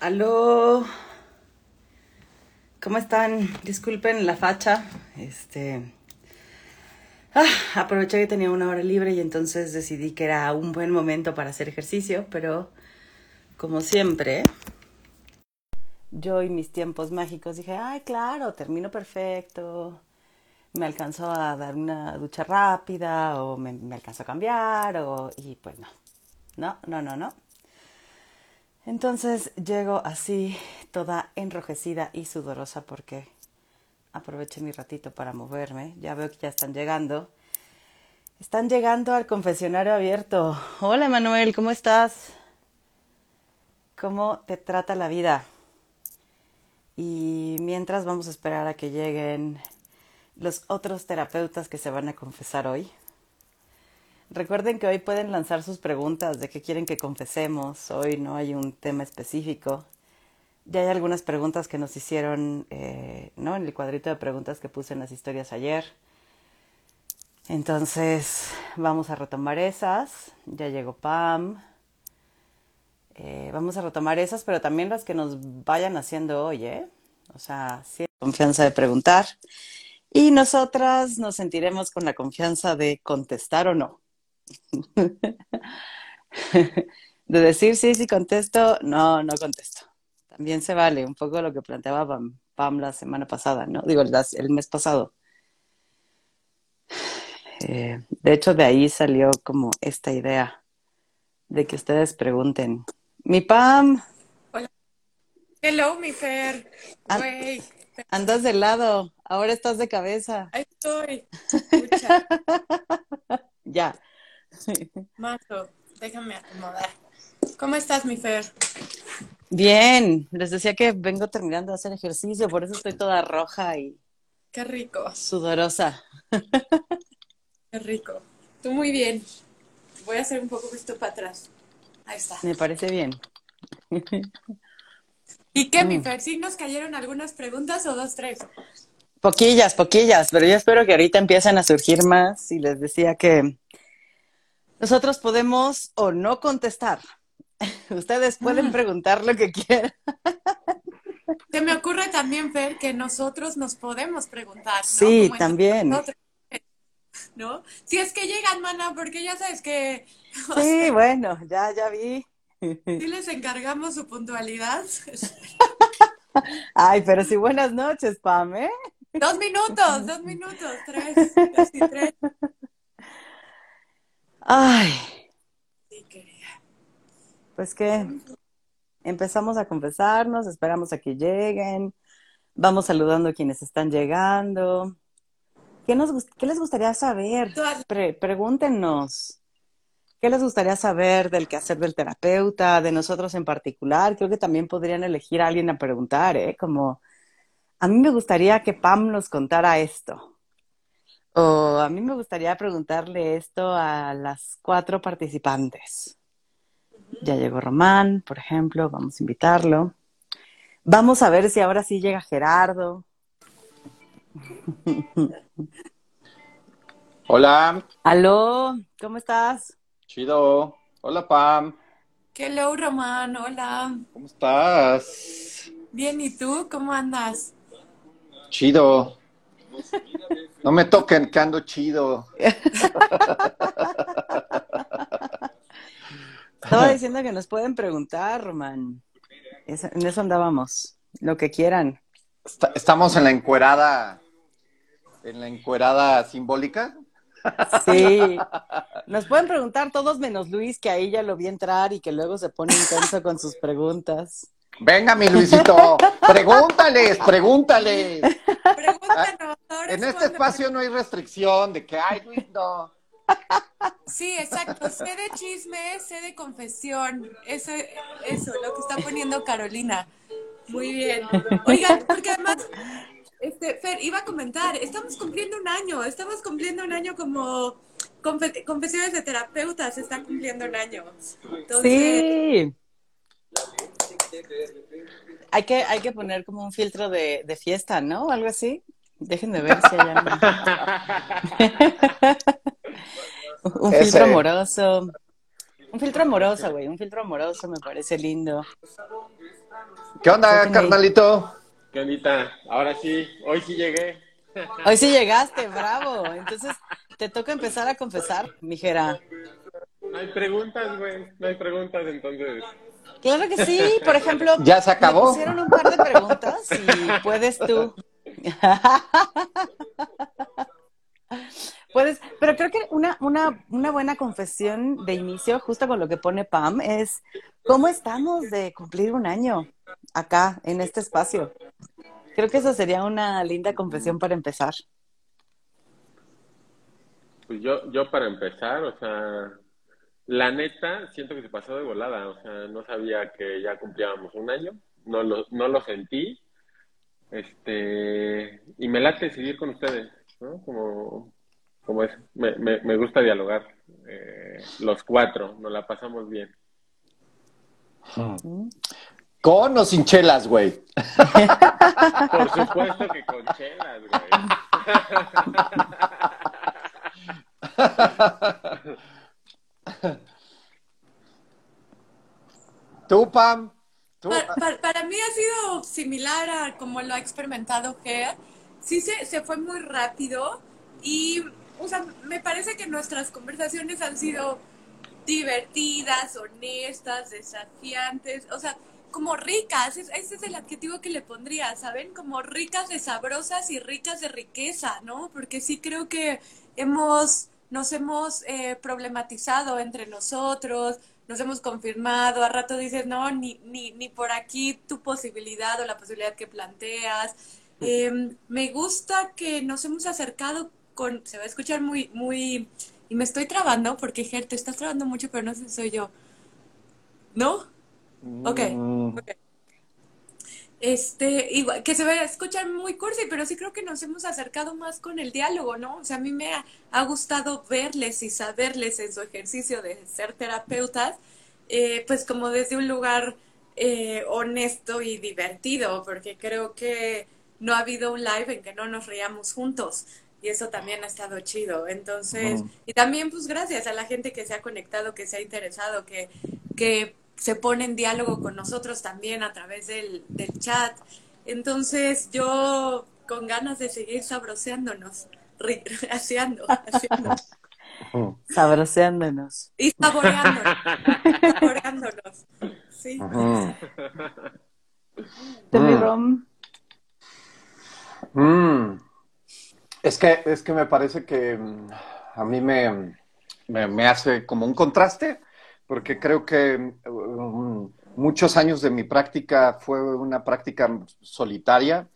Aló. ¿Cómo están? Disculpen la facha. Este. Ah, aproveché que tenía una hora libre y entonces decidí que era un buen momento para hacer ejercicio, pero como siempre, yo y mis tiempos mágicos dije, ay, claro, termino perfecto. Me alcanzó a dar una ducha rápida o me, me alcanzó a cambiar o... Y pues no. No, no, no, no. Entonces llego así, toda enrojecida y sudorosa porque aproveché mi ratito para moverme. Ya veo que ya están llegando. Están llegando al confesionario abierto. Hola Manuel, ¿cómo estás? ¿Cómo te trata la vida? Y mientras vamos a esperar a que lleguen los otros terapeutas que se van a confesar hoy. Recuerden que hoy pueden lanzar sus preguntas de qué quieren que confesemos. Hoy no hay un tema específico. Ya hay algunas preguntas que nos hicieron, eh, ¿no? En el cuadrito de preguntas que puse en las historias ayer. Entonces, vamos a retomar esas. Ya llegó Pam. Eh, vamos a retomar esas, pero también las que nos vayan haciendo hoy, ¿eh? O sea, sí, confianza de preguntar. Y nosotras nos sentiremos con la confianza de contestar o no. de decir sí, sí contesto, no, no contesto. También se vale un poco lo que planteaba Pam, la semana pasada, ¿no? Digo, el, mes pasado. Eh, de hecho, de ahí salió como esta idea de que ustedes pregunten. Mi Pam. Hola. Hello, mi Fer. andas de lado, ahora estás de cabeza. Ahí estoy. ya. Mato, déjame acomodar. ¿Cómo estás, mi Fer? Bien, les decía que vengo terminando de hacer ejercicio, por eso estoy toda roja y... Qué rico. Sudorosa. Qué rico. Tú muy bien. Voy a hacer un poco esto para atrás. Ahí está. Me parece bien. ¿Y qué, mi mm. Fer? ¿Sí nos cayeron algunas preguntas o dos, tres? Poquillas, poquillas, pero yo espero que ahorita empiecen a surgir más y les decía que nosotros podemos o no contestar. Ustedes pueden ah. preguntar lo que quieran. Se me ocurre también, Fer, que nosotros nos podemos preguntar. ¿no? Sí, también. ¿No? Si es que llegan, mana, porque ya sabes que... Sí, bueno, ya, ya vi. Sí les encargamos su puntualidad. Ay, pero sí, buenas noches, Pam, ¿eh? Dos minutos, dos minutos, tres, casi tres. Ay. Sí, querida. Pues que empezamos a confesarnos, esperamos a que lleguen, vamos saludando a quienes están llegando. ¿Qué, nos, qué les gustaría saber? pregúntenos. ¿Qué les gustaría saber del quehacer del terapeuta, de nosotros en particular? Creo que también podrían elegir a alguien a preguntar, ¿eh? Como, a mí me gustaría que Pam nos contara esto. O a mí me gustaría preguntarle esto a las cuatro participantes. Ya llegó Román, por ejemplo, vamos a invitarlo. Vamos a ver si ahora sí llega Gerardo. Hola. Aló, ¿cómo estás? Chido. Hola, Pam. Hello, Román, hola. ¿Cómo estás? Bien, ¿y tú? ¿Cómo andas? Chido. No me toquen, que ando chido. Estaba diciendo que nos pueden preguntar, Román. en eso andábamos. Lo que quieran. estamos en la encuerada. En la encuerada simbólica. Sí. Nos pueden preguntar todos menos Luis, que ahí ya lo vi entrar y que luego se pone intenso con sus preguntas. Venga, mi Luisito, pregúntales, pregúntales. Pregúntanos. En este espacio no hay restricción de que, ay, Luis, no. Sí, exacto. Sé de chisme, sé de confesión. Eso, eso, lo que está poniendo Carolina. Muy bien. Oigan, porque además, este, Fer, iba a comentar, estamos cumpliendo un año, estamos cumpliendo un año como confesiones de terapeutas, está cumpliendo un año. sí. Hay que, hay que poner como un filtro de, de fiesta, ¿no? Algo así. Dejen de ver si hay algo. un filtro amoroso. Un filtro amoroso, güey. Un filtro amoroso me parece lindo. ¿Qué onda, carnalito? ¿Qué ondita? Ahora sí, hoy sí llegué. Hoy sí llegaste, bravo. Entonces te toca empezar a confesar, mijera. No hay preguntas, güey. No hay preguntas, entonces. Claro que sí, por ejemplo. ¿Ya se acabó? Me pusieron un par de preguntas y puedes tú. Puedes, pero creo que una, una, una buena confesión de inicio, justo con lo que pone Pam, es cómo estamos de cumplir un año acá, en este espacio. Creo que eso sería una linda confesión para empezar. Pues yo, yo para empezar, o sea, la neta, siento que se pasó de volada. O sea, no sabía que ya cumplíamos un año. No lo, no lo sentí. Este, y me late seguir con ustedes, ¿no? Como, como es, me, me, me gusta dialogar. Eh, los cuatro, nos la pasamos bien. ¿Con o sin chelas, güey? Por supuesto que con chelas, güey. ¿Tú, Pam? ¿Tú? Para, para- para mí ha sido similar a como lo ha experimentado Ger. Sí se, se fue muy rápido y, o sea, me parece que nuestras conversaciones han sido divertidas, honestas, desafiantes, o sea, como ricas, es- ese es el adjetivo que le pondría, ¿saben? Como ricas de sabrosas y ricas de riqueza, ¿no? Porque sí creo que hemos, nos hemos eh, problematizado entre nosotros, nos hemos confirmado, a rato dices, no, ni, ni, ni por aquí tu posibilidad o la posibilidad que planteas. Eh, me gusta que nos hemos acercado con, se va a escuchar muy, muy, y me estoy trabando porque, Ger, te estás trabando mucho, pero no sé si soy yo. ¿No? Ok. Mm, ok. Este, igual, que se va a escuchar muy cursi, pero sí creo que nos hemos acercado más con el diálogo, ¿no? O sea, a mí me ha, ha gustado verles y saberles en su ejercicio de ser terapeutas, eh, pues como desde un lugar eh, honesto y divertido, porque creo que no ha habido un live en que no nos reíamos juntos. Y eso también ha estado chido. Entonces, y también pues gracias a la gente que se ha conectado, que se ha interesado, que, que se pone en diálogo con nosotros también a través del, del chat. Entonces, yo con ganas de seguir sabroseándonos, haciendo, haciendo Sabroseándonos. y saboreándonos, saboreándonos. Sí. ujú. ¿Tú, mi Mm. Rom? Mm. Es que, es que me parece que mm, a mí me, me, me hace como un contraste, porque creo que mm, muchos años de mi práctica fue una práctica solitaria,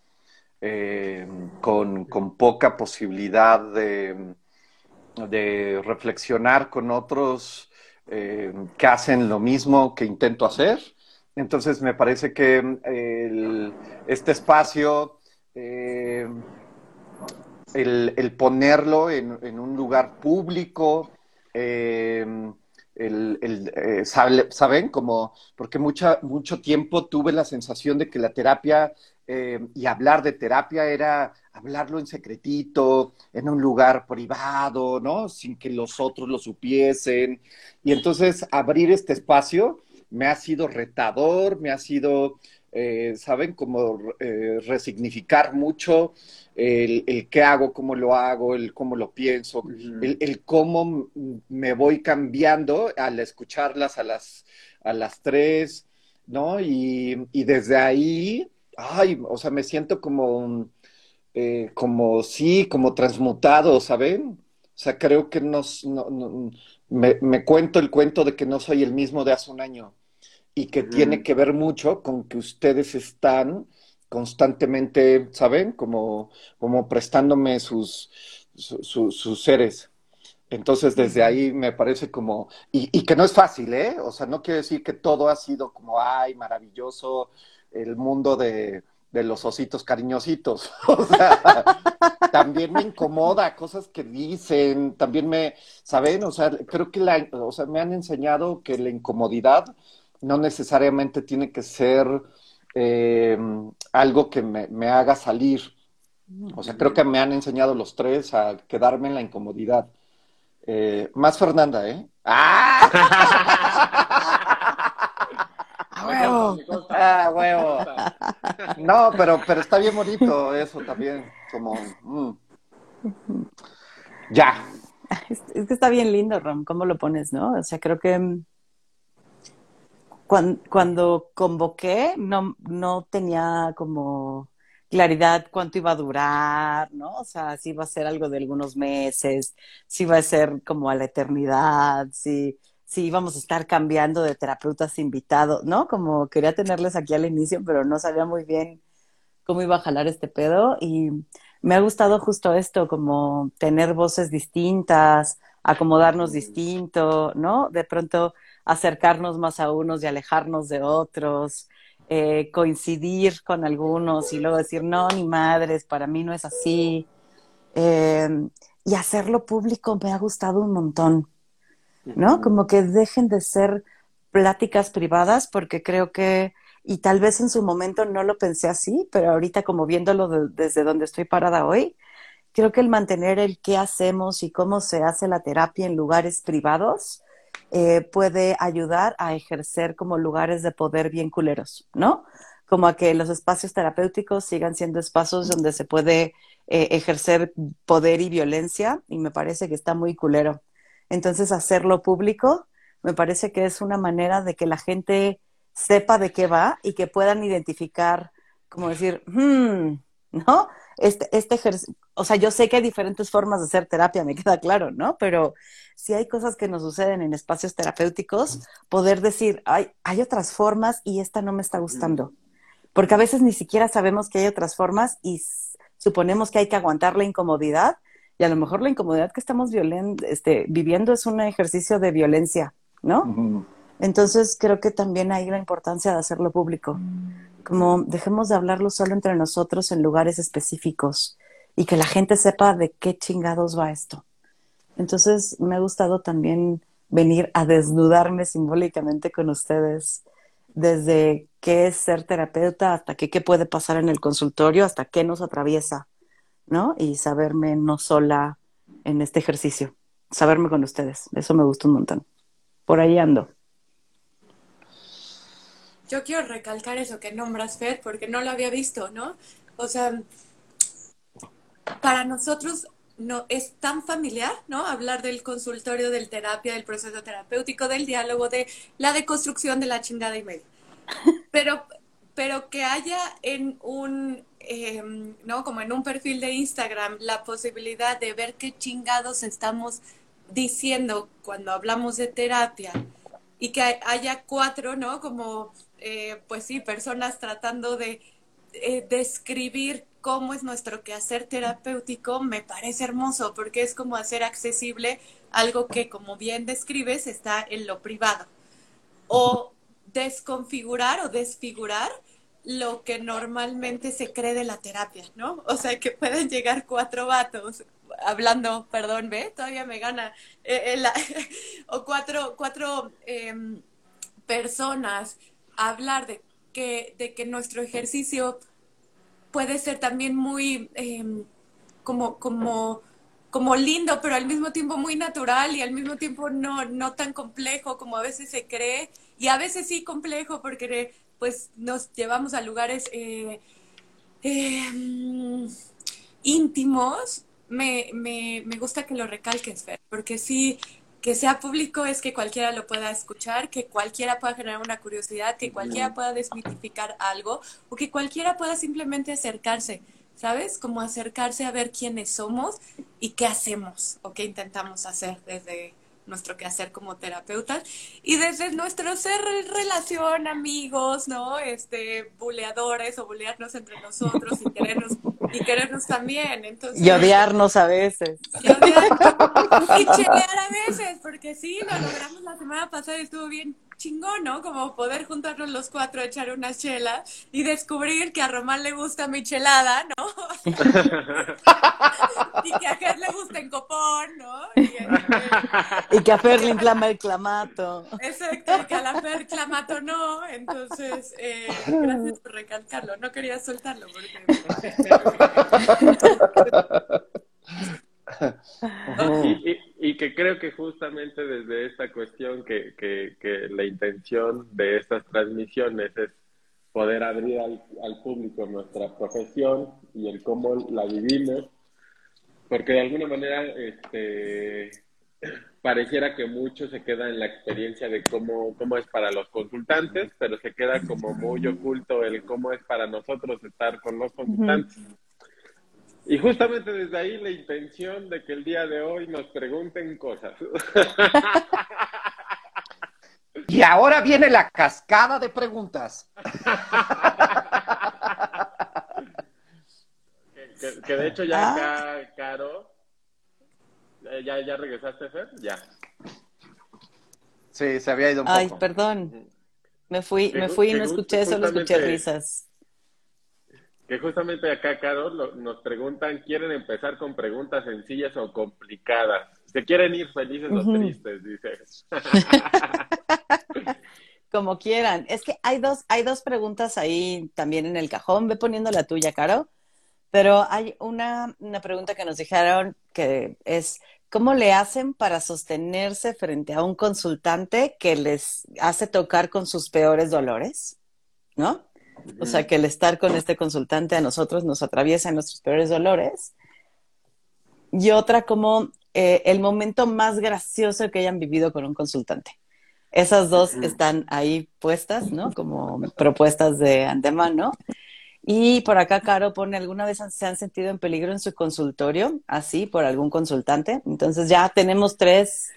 eh, con, con poca posibilidad de, de reflexionar con otros eh, que hacen lo mismo que intento hacer. Entonces me parece que este espacio, eh, el, el ponerlo en, en un lugar público, el, eh, ¿saben? Como, porque mucha, mucho tiempo tuve la sensación de que la terapia eh, y hablar de terapia era hablarlo en secretito, en un lugar privado, ¿no? Sin que los otros lo supiesen. Y entonces abrir este espacio me ha sido retador, me ha sido, eh, ¿saben? Como eh, resignificar mucho el, el qué hago, cómo lo hago, el cómo lo pienso, el, el cómo me voy cambiando al escucharlas a las, a las tres, ¿no? Y, y desde ahí, ay, o sea, me siento como, eh, como sí, como transmutado, ¿saben? O sea, creo que nos, no, no- me, me cuento el cuento de que no soy el mismo de hace un año y que tiene que ver mucho con que ustedes están constantemente, ¿saben? Como, como prestándome sus, su- su- sus seres. Entonces, desde ahí me parece como, y, y que no es fácil, ¿eh? O sea, no quiere decir que todo ha sido como, ay, maravilloso, el mundo de, de los ositos cariñositos. O sea, también me incomoda cosas que dicen, también me, ¿saben? O sea, creo que la, o sea, me han enseñado que la incomodidad no necesariamente tiene que ser eh, algo que me, me haga salir. O sea, creo que me han enseñado los tres a quedarme en la incomodidad. Eh, más Fernanda, ¿eh? ¡Ah! ¡A huevo! Ah, huevo. No, pero, pero está bien bonito eso también, como... mm. Ya. Es, es que está bien lindo, Rom, cómo lo pones, ¿no? O sea, creo que mm, cuan- cuando, convoqué no, no tenía como claridad cuánto iba a durar, ¿no? O sea, si iba a ser algo de algunos meses, si iba a ser como a la eternidad, si, si íbamos a estar cambiando de terapeutas invitados, ¿no? Como quería tenerles aquí al inicio, pero no sabía muy bien cómo iba a jalar este pedo y me ha gustado justo esto, como tener voces distintas, acomodarnos distinto, ¿no? De pronto acercarnos más a unos y alejarnos de otros, eh, coincidir con algunos y luego decir, no, ni madres, para mí no es así. Eh, y hacerlo público me ha gustado un montón, ¿no? Como que dejen de ser pláticas privadas porque creo que, y tal vez en su momento no lo pensé así, pero ahorita como viéndolo de- desde donde estoy parada hoy, creo que el mantener el qué hacemos y cómo se hace la terapia en lugares privados eh, puede ayudar a ejercer como lugares de poder bien culeros, ¿no? Como a que los espacios terapéuticos sigan siendo espacios donde se puede eh, ejercer poder y violencia y me parece que está muy culero. Entonces, hacerlo público me parece que es una manera de que la gente sepa de qué va y que puedan identificar, como decir, hmm, ¿no? Este, este ejercicio, o sea, yo sé que hay diferentes formas de hacer terapia, me queda claro, ¿no? Pero si hay cosas que nos suceden en espacios terapéuticos, poder decir, hay, hay otras formas y esta no me está gustando. Porque a veces ni siquiera sabemos que hay otras formas y suponemos que hay que aguantar la incomodidad y a lo mejor la incomodidad que estamos este, viviendo es un ejercicio de violencia, ¿no? Entonces creo que también hay la importancia de hacerlo público. Como dejemos de hablarlo solo entre nosotros en lugares específicos y que la gente sepa de qué chingados va esto. Entonces me ha gustado también venir a desnudarme simbólicamente con ustedes desde qué es ser terapeuta hasta qué, qué puede pasar en el consultorio, hasta qué nos atraviesa, ¿no? Y saberme no sola en este ejercicio, saberme con ustedes. Eso me gusta un montón. Por ahí ando. Yo quiero recalcar eso que nombras, Fer, porque no lo había visto, ¿no? O sea, para nosotros no es tan familiar, ¿no? Hablar del consultorio, del terapia, del proceso terapéutico, del diálogo, de la deconstrucción de la chingada y media. Pero, pero que haya en un, eh, ¿no? Como en un perfil de Instagram la posibilidad de ver qué chingados estamos diciendo cuando hablamos de terapia y que haya cuatro, ¿no? Como, eh, pues sí, personas tratando de eh, describir cómo es nuestro quehacer terapéutico, me parece hermoso porque es como hacer accesible algo que, como bien describes, está en lo privado. O desconfigurar o desfigurar lo que normalmente se cree de la terapia, ¿no? O sea, que pueden llegar cuatro vatos hablando, perdón, ve, todavía me gana, eh, o cuatro, cuatro em, personas hablar de que, de que nuestro ejercicio puede ser también muy em, como, como, como lindo, pero al mismo tiempo muy natural y al mismo tiempo no, no tan complejo como a veces se cree, y a veces sí complejo porque pues nos llevamos a lugares eh, eh, íntimos. Me, me, me gusta que lo recalques, Fer, porque sí, que sea público es que cualquiera lo pueda escuchar, que cualquiera pueda generar una curiosidad, que cualquiera pueda desmitificar algo o que cualquiera pueda simplemente acercarse, ¿sabes? Como acercarse a ver quiénes somos y qué hacemos o qué intentamos hacer desde nuestro quehacer como terapeutas y desde nuestro ser relación, amigos, ¿no? Este, buleadores o bulearnos entre nosotros y querernos, y querernos también. Entonces, Y odiarnos a veces. y odiar- y chelear a veces, porque sí, lo logramos la semana pasada y estuvo bien chingón, ¿no? Como poder juntarnos los cuatro, echar una chela y descubrir que a Román le gusta mi chelada, ¿no? y que a Ger le gusta en copón, ¿no? Y, este, Y que a Fer le inflama el clamato. Exacto, que a la Fer clamato no, entonces, eh, gracias por recalcarlo, no quería soltarlo porque... y, que creo que justamente desde esta cuestión que, que, que, la intención de estas transmisiones es poder abrir al, al público nuestra profesión y el cómo la vivimos, porque de alguna manera este, pareciera que mucho se queda en la experiencia de cómo, cómo es para los consultantes, pero se queda como muy oculto el cómo es para nosotros estar con los consultantes. Y justamente desde ahí la intención de que el día de hoy nos pregunten cosas. Y ahora viene la cascada de preguntas. que, de hecho ya ah. acá, Caro, eh, ¿ya, ¿ya regresaste, Fer? Ya. Sí, se había ido un poco. Ay, perdón. Me fui, me fui y no escuché, solo escuché risas. Que justamente acá, Carol, nos preguntan, ¿quieren empezar con preguntas sencillas o complicadas? ¿Se quieren ir felices o tristes? Dice. Como quieran. Es que hay dos, hay dos preguntas ahí también en el cajón. Ve poniendo la tuya, Caro. Pero hay una, una pregunta que nos dijeron que es, ¿cómo le hacen para sostenerse frente a un consultante que les hace tocar con sus peores dolores? ¿No? O sea, que el estar con este consultante a nosotros nos atraviesa nuestros peores dolores. Y otra como eh, el momento más gracioso que hayan vivido con un consultante. Esas dos están ahí puestas, ¿no? Como propuestas de antemano. Y por acá, Caro pone, ¿alguna vez se han sentido en peligro en su consultorio? Así, por algún consultante. Entonces ya tenemos tres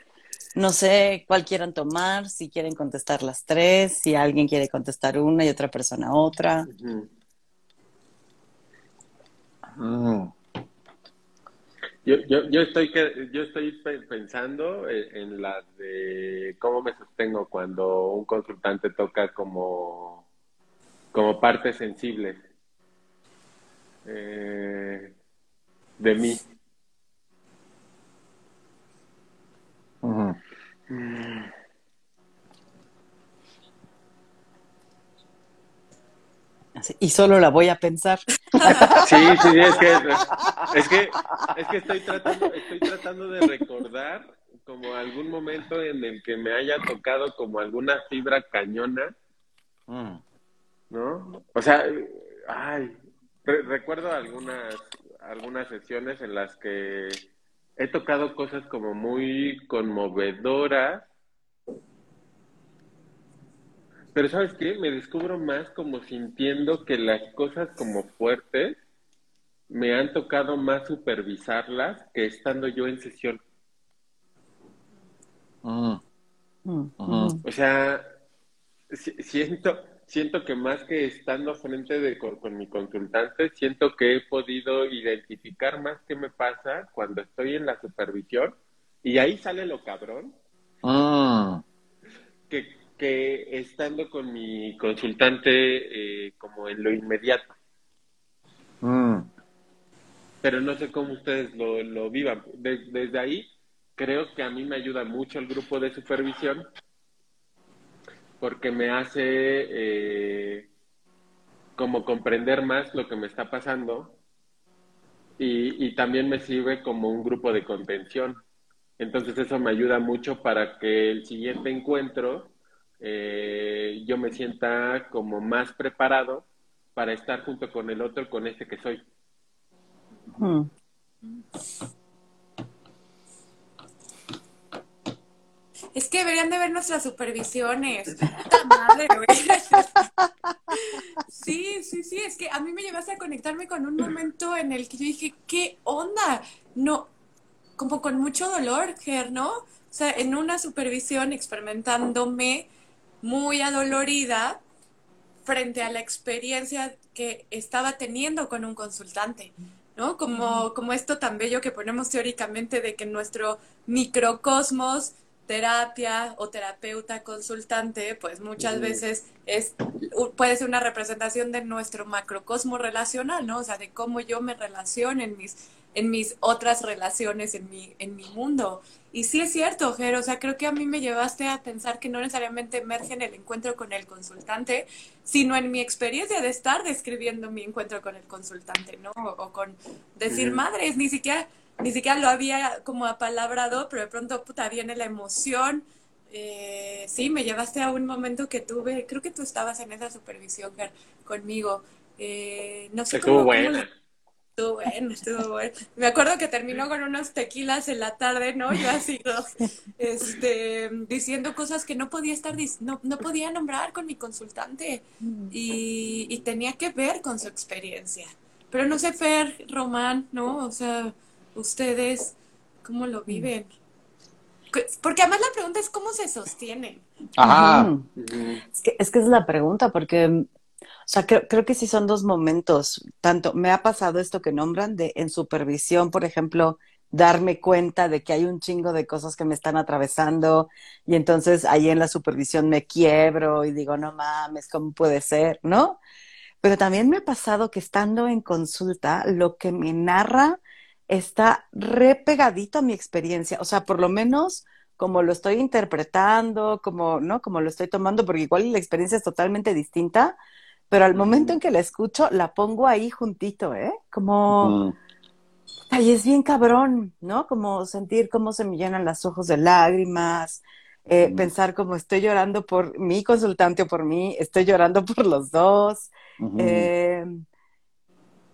no sé cuál quieran tomar, si quieren contestar las tres, si alguien quiere contestar una y otra persona otra. Mm. Yo, yo, yo, estoy yo estoy pensando en, la de cómo me sostengo cuando un consultante toca como, como parte sensible eh, de mí. Y solo la voy a pensar. Sí, sí, es que, es que, es que estoy, tratando, estoy tratando de recordar como algún momento en el que me haya tocado como alguna fibra cañona, mm. ¿no? O sea, ay, recuerdo algunas, algunas sesiones en las que he tocado cosas como muy conmovedoras. Pero sabes qué, me descubro más como sintiendo que las cosas como fuertes me han tocado más supervisarlas que estando yo en sesión. Mm. Mm. O sea, siento, siento que más que estando frente de, con, mi consultante, siento que he podido identificar más qué me pasa cuando estoy en la supervisión y ahí sale lo cabrón. Ah. Que, que estando con mi consultante eh, como en lo inmediato. Mm. Pero no sé cómo ustedes lo, lo vivan. desde ahí creo que a mí me ayuda mucho el grupo de supervisión porque me hace eh, como comprender más lo que me está pasando y, también me sirve como un grupo de contención. Entonces eso me ayuda mucho para que el siguiente encuentro eh, yo me sienta como más preparado para estar junto con el otro, con este que soy. Hmm. Es que deberían de ver nuestras supervisiones. Madre, Sí, sí, sí, es que a mí me llevaste a conectarme con un momento en el que yo dije, ¿qué onda? No, como con mucho dolor, Ger, ¿no? O sea, en una supervisión experimentándome muy adolorida frente a la experiencia que estaba teniendo con un consultante, ¿no? Como, como esto tan bello que ponemos teóricamente de que nuestro microcosmos terapia o terapeuta consultante, pues muchas veces es, puede ser una representación de nuestro macrocosmo relacional, ¿no? O sea, de cómo yo me relaciono en mis, en mis otras relaciones, en mi, en mi mundo. Y sí es cierto, Jero, o sea, creo que a mí me llevaste a pensar que no necesariamente emerge en el encuentro con el consultante, sino en mi experiencia de estar describiendo mi encuentro con el consultante, ¿no? O, con decir, madres, ni siquiera ni siquiera lo había como apalabrado, pero de pronto, puta, viene la emoción. Eh, sí, me llevaste a un momento que tuve, creo que tú estabas en esa supervisión conmigo. Eh, no sé cómo, bueno. Estuvo bueno, estuvo bueno. Me acuerdo que terminó con unos tequilas en la tarde, ¿no? Yo así, este, diciendo cosas que no podía estar, no, no podía nombrar con mi consultante y, y tenía que ver con su experiencia. Pero no sé, Fer, Román, ¿no? O sea, ustedes, ¿cómo lo viven? Porque además la pregunta es cómo se sostienen. Ajá. Es que, es que es la pregunta, porque o sea, creo, creo, que sí son dos momentos. Tanto me ha pasado esto que nombran de en supervisión, por ejemplo, darme cuenta de que hay un chingo de cosas que me están atravesando y entonces ahí en la supervisión me quiebro y digo, no mames, ¿cómo puede ser? ¿No? Pero también me ha pasado que estando en consulta, lo que me narra está re pegadito a mi experiencia. O sea, por lo menos como lo estoy interpretando, como, ¿no? Como lo estoy tomando, porque igual la experiencia es totalmente distinta, pero al momento en que la escucho, la pongo ahí juntito, ¿eh? Como, ay, es bien cabrón, ¿no? Como sentir cómo se me llenan los ojos de lágrimas, eh, pensar como estoy llorando por mi consultante o por mí, estoy llorando por los dos. Eh,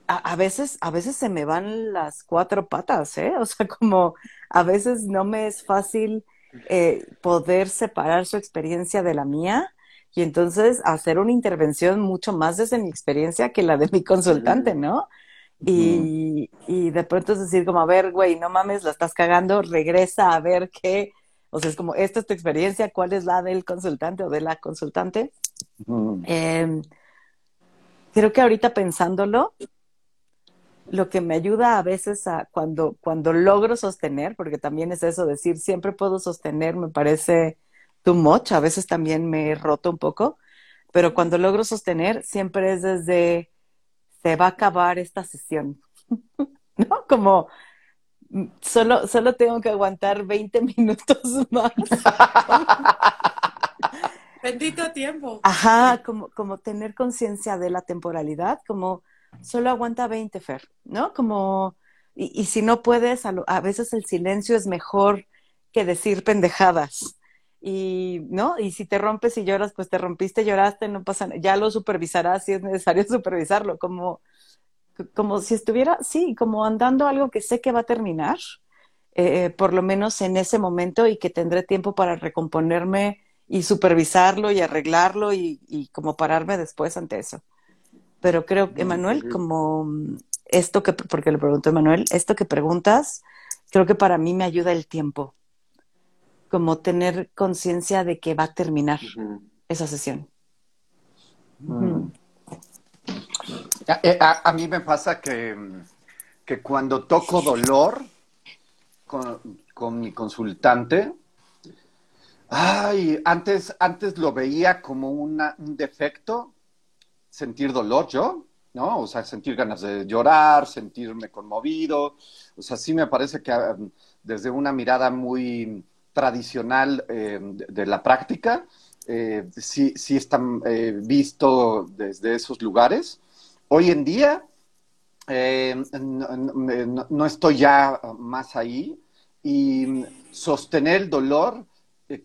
a, veces, a veces se me van las cuatro patas, ¿eh? O sea, como a veces no me es fácil eh, poder separar su experiencia de la mía y entonces hacer una intervención mucho más desde mi experiencia que la de mi consultante, ¿no? Y, y de pronto es decir como, a ver, güey, no mames, la estás cagando, regresa a ver qué, o sea, es como, esta es tu experiencia, ¿cuál es la del consultante o de la consultante? Em, creo que ahorita pensándolo, lo que me ayuda a veces a cuando, cuando logro sostener, porque también es eso, decir, siempre puedo sostener, me parece too much, a veces también me he roto un poco, pero cuando logro sostener siempre es desde se va a acabar esta sesión, ¿no? Como solo, solo tengo que aguantar 20 minutos más. Bendito tiempo. Ajá, como, como tener conciencia de la temporalidad, como solo aguanta 20, Fer, ¿no? Como, y, si no puedes, a, a veces el silencio es mejor que decir pendejadas. Y no y si te rompes y lloras pues te rompiste lloraste no pasa nada ya lo supervisarás si es necesario supervisarlo como como si estuviera sí como andando algo que sé que va a terminar eh, por lo menos en ese momento y que tendré tiempo para recomponerme y supervisarlo y arreglarlo y como pararme después ante eso pero creo Emanuel como esto que porque le pregunto a Emanuel esto que preguntas creo que para mí me ayuda el tiempo como tener conciencia de que va a terminar esa sesión. Mm. Eh, a, mí me pasa que, que cuando toco dolor con, mi consultante, ay, antes, antes lo veía como un defecto, sentir dolor yo, ¿no? O sea, sentir ganas de llorar, sentirme conmovido. O sea, sí me parece que um, desde una mirada muy tradicional eh, de, la práctica, eh, sí, sí están eh, visto desde esos lugares. Hoy en día no, estoy ya más ahí y sostener el dolor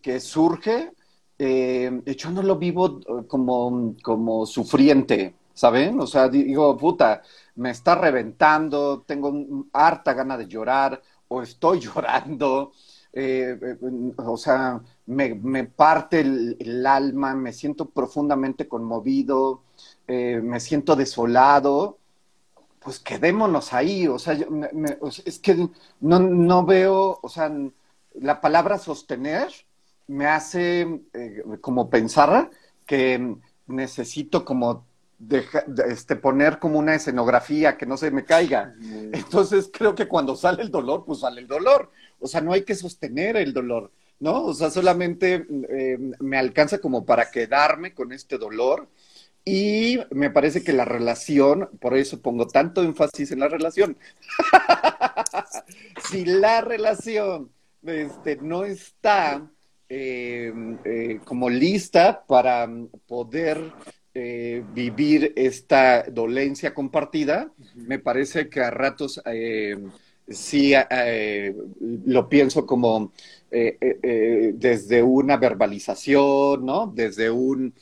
que surge, yo no lo vivo como, como sufriente, ¿saben? O sea, digo, puta, me está reventando, tengo harta gana de llorar o estoy llorando. Eh, eh, o sea, me, parte el, alma, me siento profundamente conmovido, eh, me siento desolado, pues quedémonos ahí, o sea, es que no, no, veo, o sea, la palabra sostener me hace como pensar que necesito como este, poner como una escenografía que no se me caiga. Entonces creo que cuando sale el dolor, pues sale el dolor. O sea, no hay que sostener el dolor, ¿no? O sea, solamente eh, me alcanza como para quedarme con este dolor. Y me parece que la relación, por eso pongo tanto énfasis en la relación. si la relación este, no está eh, eh, como lista para poder vivir esta dolencia compartida, me parece que a ratos sí eh, lo pienso como eh, eh, desde una verbalización, ¿no? Desde un,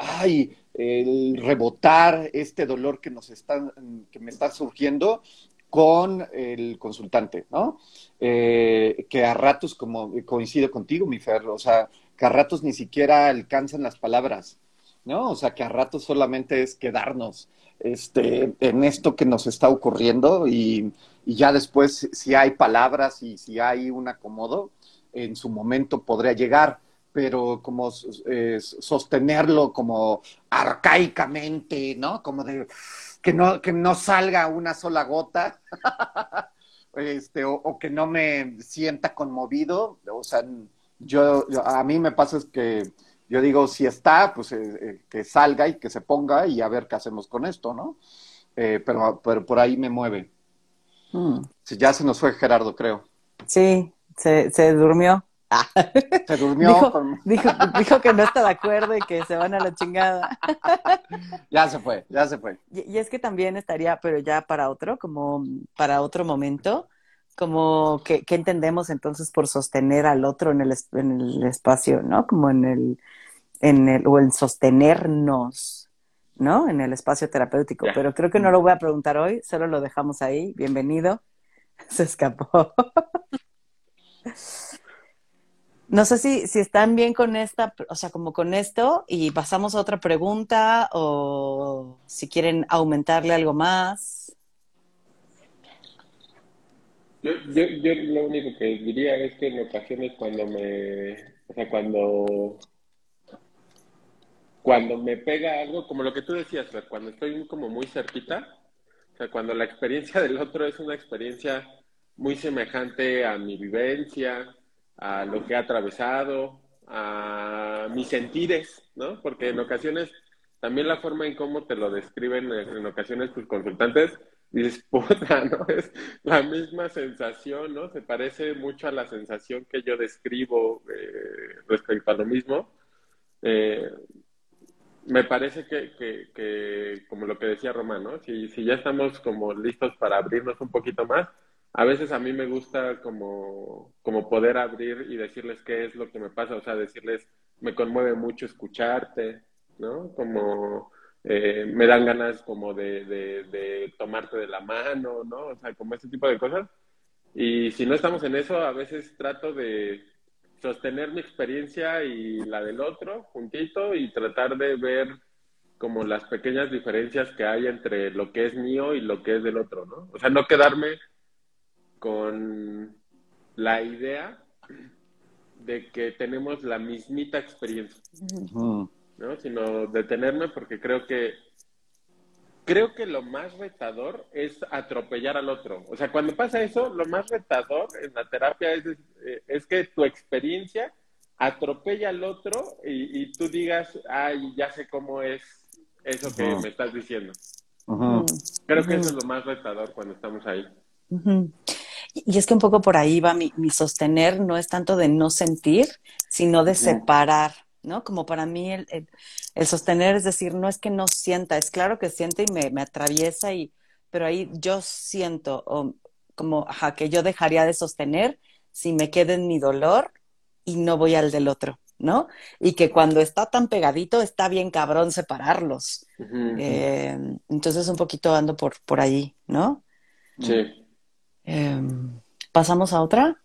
ay, el rebotar este dolor que nos está, que me está surgiendo con el consultante, ¿no? que a ratos, como coincido contigo, mi Ferro, o sea, que a ratos ni siquiera alcanzan las palabras, ¿no? O sea, que a ratos solamente es quedarnos este, en esto que nos está ocurriendo y, ya después si hay palabras y si hay un acomodo, en su momento podría llegar, pero como eh, sostenerlo como arcaicamente, ¿no? Como de que no, que no salga una sola gota, este, o, que no me sienta conmovido, o sea, yo, a mí me pasa es que yo digo, si está, pues eh, eh, que salga y que se ponga y a ver qué hacemos con esto, ¿no? Eh, pero, pero por ahí me mueve. Hmm. Ya se nos fue Gerardo, creo. Sí, se, se durmió. Se durmió. Dijo, dijo, que no está de acuerdo y que se van a la chingada. Ya se fue, ya se fue. Y, es que también estaría, pero ya para otro, como para otro momento, como que, entendemos entonces por sostener al otro en el, en el espacio, ¿no? Como en el, en el, o en sostenernos, ¿no? En el espacio terapéutico. Pero creo que no lo voy a preguntar hoy, solo lo dejamos ahí. Bienvenido. Se escapó. No sé si, si están bien con esta, o sea, como con esto, y pasamos a otra pregunta, o si quieren aumentarle algo más. Yo, yo, yo lo único que diría es que en ocasiones cuando me, o sea, cuando cuando me pega algo, como lo que tú decías, cuando estoy como muy cerquita, o sea, cuando la experiencia del otro es una experiencia muy semejante a mi vivencia, a lo que he atravesado, a mis sentires, ¿no? Porque en ocasiones, también la forma en cómo te lo describen en, ocasiones tus consultantes, dices, puta, ¿no? Es la misma sensación, ¿no? Se parece mucho a la sensación que yo describo eh, respecto a lo mismo. Eh, me parece que, que, como lo que decía Román, ¿no? Si ya estamos como listos para abrirnos un poquito más, a veces a mí me gusta como, como poder abrir y decirles qué es lo que me pasa, o sea, decirles, me conmueve mucho escucharte, ¿no? Como eh, me dan ganas como de, de, de tomarte de la mano, ¿no? O sea, como ese tipo de cosas. Y si no estamos en eso, a veces trato de, sostener mi experiencia y la del otro juntito y tratar de ver como las pequeñas diferencias que hay entre lo que es mío y lo que es del otro, ¿no? O sea, no quedarme con la idea de que tenemos la mismita experiencia, ¿no? Sino detenerme porque creo que creo que lo más retador es atropellar al otro. O sea, cuando pasa eso, lo más retador en la terapia es, eh, es, que tu experiencia atropella al otro y, tú digas, ay, ya sé cómo es eso que me estás diciendo. Creo que eso es lo más retador cuando estamos ahí. Y es que un poco por ahí va mi, mi, sostener, no es tanto de no sentir, sino de separar ¿no? Como para mí el, el, sostener es decir, no es que no sienta, es claro que siente y me, me atraviesa, y, pero ahí yo siento o, como ajá, que yo dejaría de sostener si me quedo en mi dolor y no voy al del otro, ¿no? Y que cuando está tan pegadito está bien cabrón separarlos. Eh, entonces un poquito ando por, por ahí, ¿no? Sí. Em, ¿Pasamos a otra?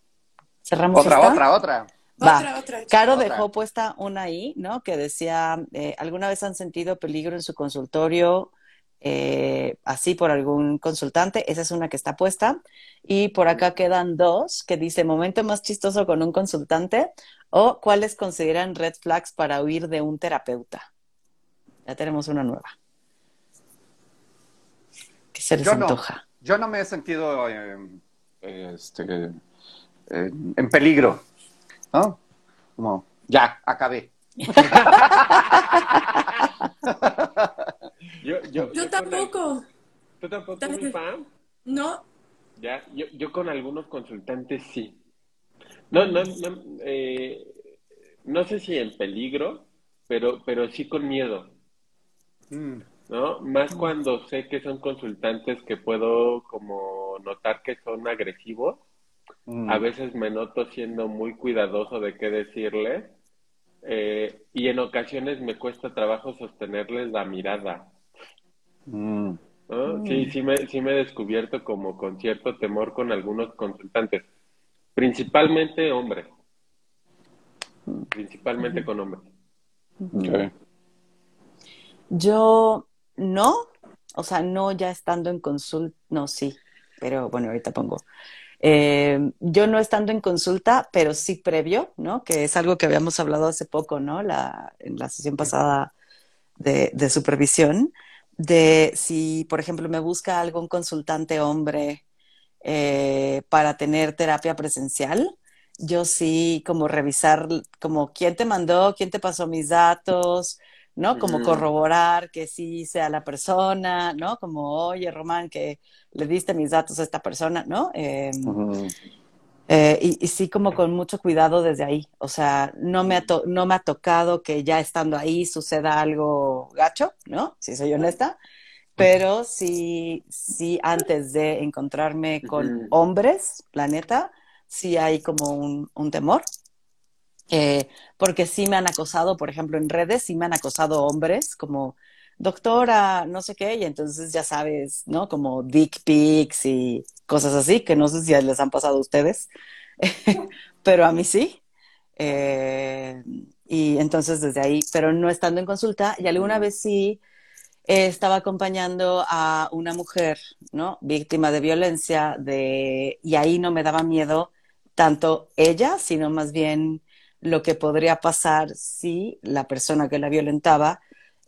¿Cerramos Otra, otra, otra. Va. Caro dejó puesta una ahí, ¿no? Que decía, eh, ¿alguna vez han sentido peligro en su consultorio eh, así por algún consultante? Esa es una que está puesta. Y por acá quedan dos que dice, momento más chistoso con un consultante o cuáles consideran red flags para huir de un terapeuta. Ya tenemos una nueva. ¿Qué se les yo antoja? No, yo no me he sentido eh, este, en peligro ¿no? Como, ya, acabé. yo, yo, yo, tampoco. ¿Tú tampoco, mi fan? No. Ya, yo, yo con algunos consultantes sí. No, no, no, eh, no sé si en peligro, pero, pero sí con miedo. Mm. ¿No? Más cuando sé que son consultantes que puedo como notar que son agresivos, Mm. a veces me noto siendo muy cuidadoso de qué decirles eh, y en ocasiones me cuesta trabajo sostenerles la mirada. Mm. ¿no? Sí, sí me, sí me he descubierto como con cierto temor con algunos consultantes, principalmente hombres, principalmente con hombres. Ok. Yo no, o sea, no ya estando en consulta, no, sí, pero bueno, ahorita pongo. Eh, yo no estando en consulta, pero sí previo, ¿no? Que es algo que habíamos hablado hace poco, ¿no? La, en la sesión pasada de, de supervisión, de si, por ejemplo, me busca algún consultante hombre eh, para tener terapia presencial, yo sí como revisar, como quién te mandó, quién te pasó mis datos, ¿no? Como corroborar que sí sea la persona, ¿no? Como, oye, Román, que le diste mis datos a esta persona, ¿no? Eh, Ujú. eh, y, y sí como con mucho cuidado desde ahí. O sea, no me ha, no me ha tocado que ya estando ahí suceda algo gacho, ¿no? Si soy honesta. Pero sí, sí antes de encontrarme con hombres, la neta, sí hay como un, un temor. Eh, porque sí me han acosado, por ejemplo, en redes, sí me han acosado hombres como doctora, no sé qué, y entonces ya sabes, ¿no? Como dick pics y cosas así, que no sé si les han pasado a ustedes, pero a mí sí. Eh, y entonces desde ahí, pero no estando en consulta, y alguna vez sí eh, estaba acompañando a una mujer, ¿no? Víctima de violencia, de, y ahí no me daba miedo tanto ella, sino más bien lo que podría pasar si la persona que la violentaba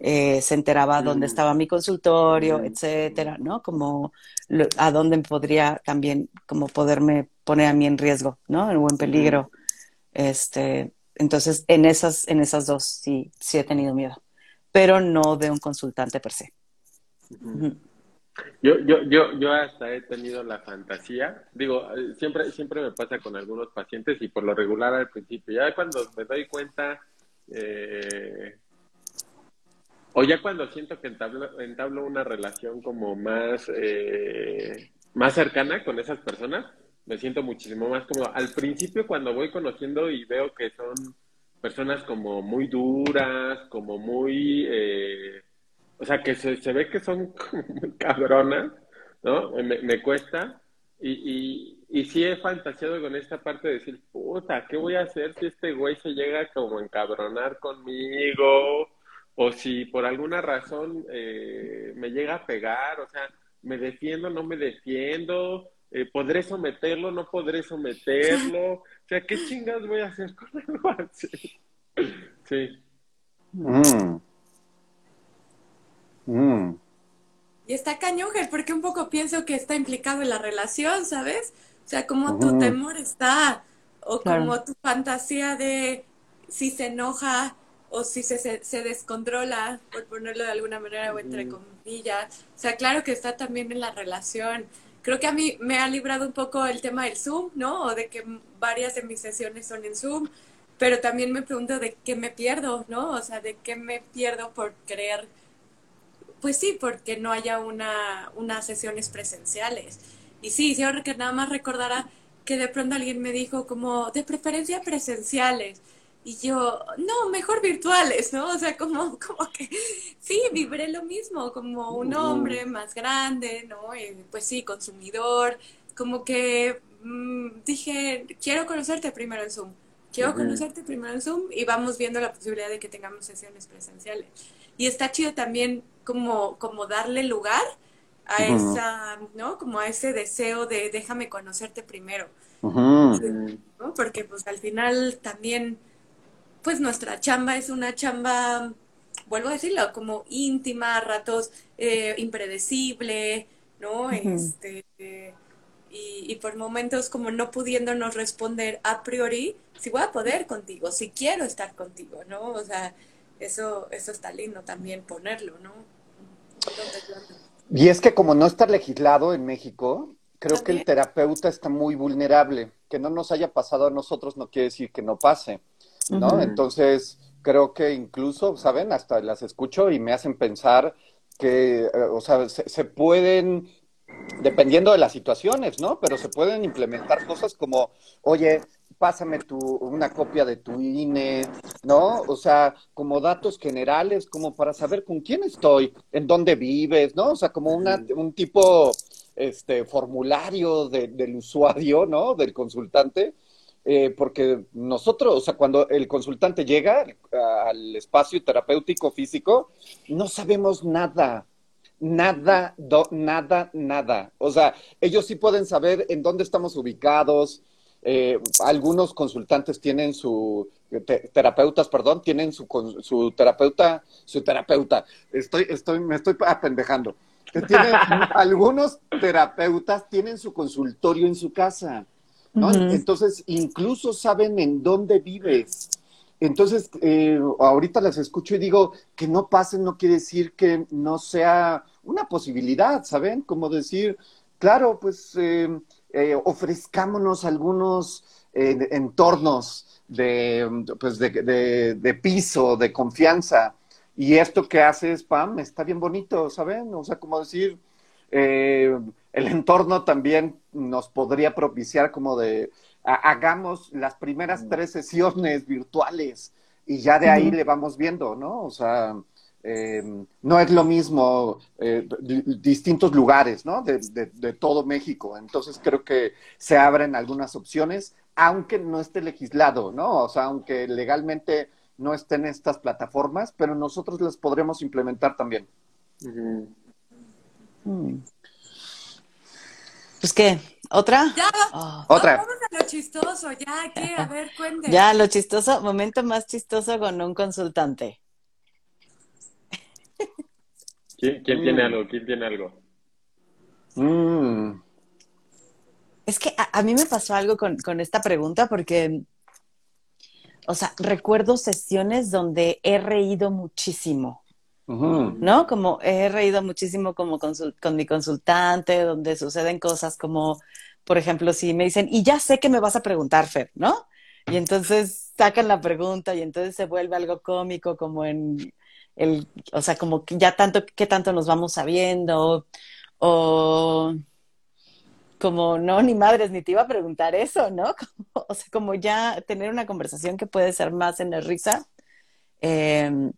eh, se enteraba dónde Mm. estaba mi consultorio, Mm. etcétera, ¿no? Como lo- a dónde podría también como poderme poner a mí en riesgo, ¿no? O en peligro. Este, entonces, en esas, en esas dos sí, sí he tenido miedo, pero no de un consultante per se. Ujú. Yo, yo, yo, yo hasta he tenido la fantasía, digo, eh, siempre, siempre me pasa con algunos pacientes y por lo regular al principio, ya cuando me doy cuenta, eh, o ya cuando siento que entablo, entablo una relación como más, eh, más cercana con esas personas, me siento muchísimo más como al principio cuando voy conociendo y veo que son personas como muy duras, como muy... eh, o sea, que se, se ve que son como muy cabronas, ¿no? Me, me cuesta. Y, y, y sí he fantaseado con esta parte de decir, puta, ¿qué voy a hacer si este güey se llega como a encabronar conmigo? O si por alguna razón eh, me llega a pegar, o sea, ¿me defiendo, no me defiendo? Eh, ¿Podré someterlo, no podré someterlo? O sea, ¿qué chingas voy a hacer con algo así? Sí. Mm. Mm. Y está cañonger, porque un poco pienso que está implicado en la relación, ¿sabes? O sea, como tu temor está, o Claro. como tu fantasía de si se enoja o si se, se, se descontrola, por ponerlo de alguna manera o entre comillas. O sea, claro que está también en la relación. Creo que a mí me ha librado un poco el tema del Zoom, ¿no? O de que varias de mis sesiones son en Zoom, pero también me pregunto de qué me pierdo, ¿no? O sea, de qué me pierdo por creer pues sí, porque no haya una, unas sesiones presenciales. Y sí, sí, que nada más recordara que de pronto alguien me dijo como, de preferencia presenciales. Y yo, no, mejor virtuales, ¿no? O sea, como, como que sí, vibré lo mismo, como un hombre más grande, ¿no? Eh, pues sí, consumidor, como que mm, dije, quiero conocerte primero en Zoom, quiero conocerte primero en Zoom y vamos viendo la posibilidad de que tengamos sesiones presenciales. Y está chido también como, como darle lugar a esa, ¿no? Como a ese deseo de déjame conocerte primero. Porque pues al final también, pues nuestra chamba es una chamba, vuelvo a decirlo, como íntima, a ratos eh, impredecible, ¿no? Este, eh, y, y por momentos como no pudiéndonos responder a priori, si voy a poder contigo, si quiero estar contigo, ¿no? O sea, eso, eso está lindo también ponerlo, ¿no? Y es que como no está legislado en México, creo que el terapeuta está muy vulnerable. Que no nos haya pasado a nosotros no quiere decir que no pase, ¿no? Entonces, creo que incluso, ¿saben? Hasta las escucho y me hacen pensar que, eh, o sea, se, se pueden dependiendo de las situaciones, ¿no? Pero se pueden implementar cosas como, oye, pásame tu, una copia de tu INE, ¿no? O sea, como datos generales, como para saber con quién estoy, en dónde vives, ¿no? O sea, como una, un tipo, este, formulario de, del usuario, ¿no? Del consultante. Eh, porque nosotros, o sea, cuando el consultante llega al espacio terapéutico físico, no sabemos nada, nada, do, nada, nada. O sea, ellos sí pueden saber en dónde estamos ubicados, eh, algunos consultantes tienen su te, terapeutas, perdón, tienen su, su terapeuta, su terapeuta. Estoy, estoy, me estoy apendejando. Tienen, algunos terapeutas tienen su consultorio en su casa, ¿no? Uh -huh. Entonces, incluso saben en dónde vives. Entonces, eh, ahorita las escucho y digo que no pasen no quiere decir que no sea una posibilidad, ¿saben? Como decir, claro, pues eh, eh, ofrezcámonos algunos eh, entornos de, pues de, de, de, piso, de confianza. Y esto que hace Spam está bien bonito, ¿saben? O sea, como decir, eh, el entorno también nos podría propiciar como de, a, hagamos las primeras tres sesiones virtuales y ya de ahí uh -huh. le vamos viendo, ¿no? O sea, eh, no es lo mismo eh, distintos lugares ¿no? de, de, de, todo México. Entonces creo que se abren algunas opciones, aunque no esté legislado, ¿no? O sea, aunque legalmente no estén estas plataformas, pero nosotros las podremos implementar también. Hmm. Pues qué, ¿otra? Ya, oh. otra. Vamos a lo chistoso, ya, ¿qué? A ver, cuente. Ya, lo chistoso, momento más chistoso con un consultante. ¿Quién, quién mm. tiene algo? ¿Quién tiene algo? Mm. Es que a, a, mí me pasó algo con, con esta pregunta porque, o sea, recuerdo sesiones donde he reído muchísimo. ¿No? Como he reído muchísimo como con mi consultante, donde suceden cosas como, por ejemplo, si me dicen, y ya sé que me vas a preguntar, Fer, ¿no? Y entonces sacan la pregunta y entonces se vuelve algo cómico como en el, o sea, como que ya tanto, qué tanto nos vamos sabiendo, o como, no, ni madres, ni te iba a preguntar eso, ¿no? Como, o sea, como ya tener una conversación que puede ser más en la risa. Eh,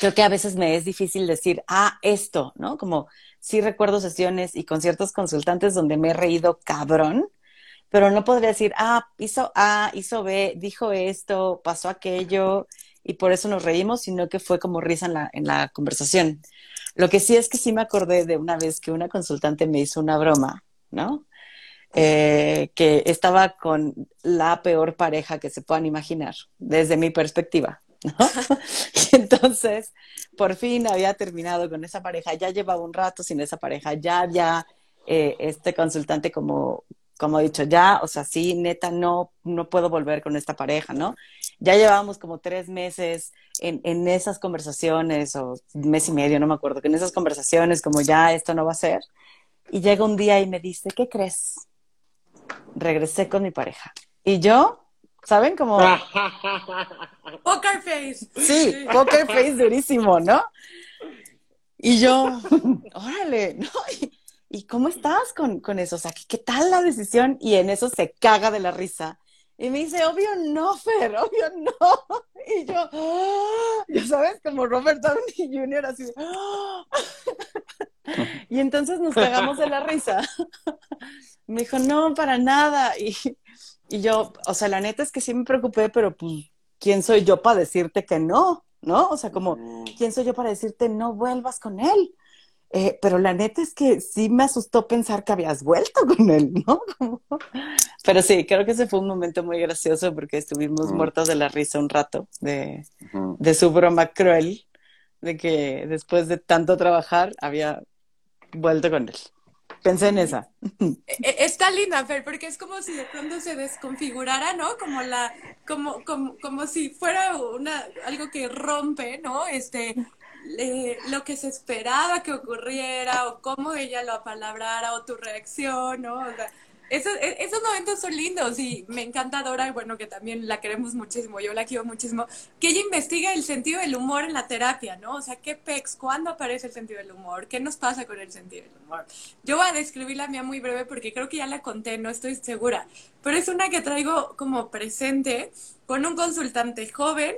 creo que a veces me es difícil decir, ah, esto, ¿no? Como sí recuerdo sesiones y con ciertos consultantes donde me he reído cabrón, pero no podría decir, ah, hizo A, hizo B, dijo esto, pasó aquello, y por eso nos reímos, sino que fue como risa en la, en la conversación. Lo que sí es que sí me acordé de una vez que una consultante me hizo una broma, ¿no? Eh, que estaba con la peor pareja que se puedan imaginar, desde mi perspectiva. ¿no? y entonces, por fin había terminado con esa pareja, ya llevaba un rato sin esa pareja, ya había eh, este consultante como, como he dicho, ya, o sea, sí, neta, no, no puedo volver con esta pareja, ¿no? Ya llevábamos como tres meses en, en esas conversaciones, o mes y medio, no me acuerdo, que en esas conversaciones como ya esto no va a ser. Y llega un día y me dice, ¿qué crees? Regresé con mi pareja. Y yo, ¿saben? Como... poker face. Sí, poker face durísimo, ¿no? Y yo, órale, ¿no? Y, ¿y cómo estás con, con eso? O sea, ¿qué, ¿qué, tal la decisión? Y en eso se caga de la risa. Y me dice, obvio no, Fer, obvio no. Y yo, ¡Oh! ya sabes, como Robert Downey Jr., así. ¡Oh! y entonces nos cagamos de la risa. me dijo, no, para nada. Y, y yo, o sea, la neta es que sí me preocupé, pero pues, ¿quién soy yo para decirte que no? ¿No? O sea, como, ¿quién soy yo para decirte no vuelvas con él? Eh, pero la neta es que sí me asustó pensar que habías vuelto con él, ¿no? pero sí, creo que ese fue un momento muy gracioso porque estuvimos -huh. muertos de la risa un rato de, -huh. de su broma cruel, de que después de tanto trabajar había vuelto con él. Pensé en esa. Está linda, Fer, porque es como si de pronto se desconfigurara, ¿no? Como la, como, como, como si fuera una, algo que rompe, ¿no? Este, eh, lo que se esperaba que ocurriera o cómo ella lo apalabrara o tu reacción, ¿no? O sea, esos, e, esos momentos son lindos y me encanta Dora, bueno, que también la queremos muchísimo, yo la quiero muchísimo, que ella investiga el sentido del humor en la terapia, ¿no? O sea, ¿qué pex? ¿Cuándo aparece el sentido del humor? ¿Qué nos pasa con el sentido del humor? Yo voy a describir la mía muy breve porque creo que ya la conté, no estoy segura, pero es una que traigo como presente con un consultante joven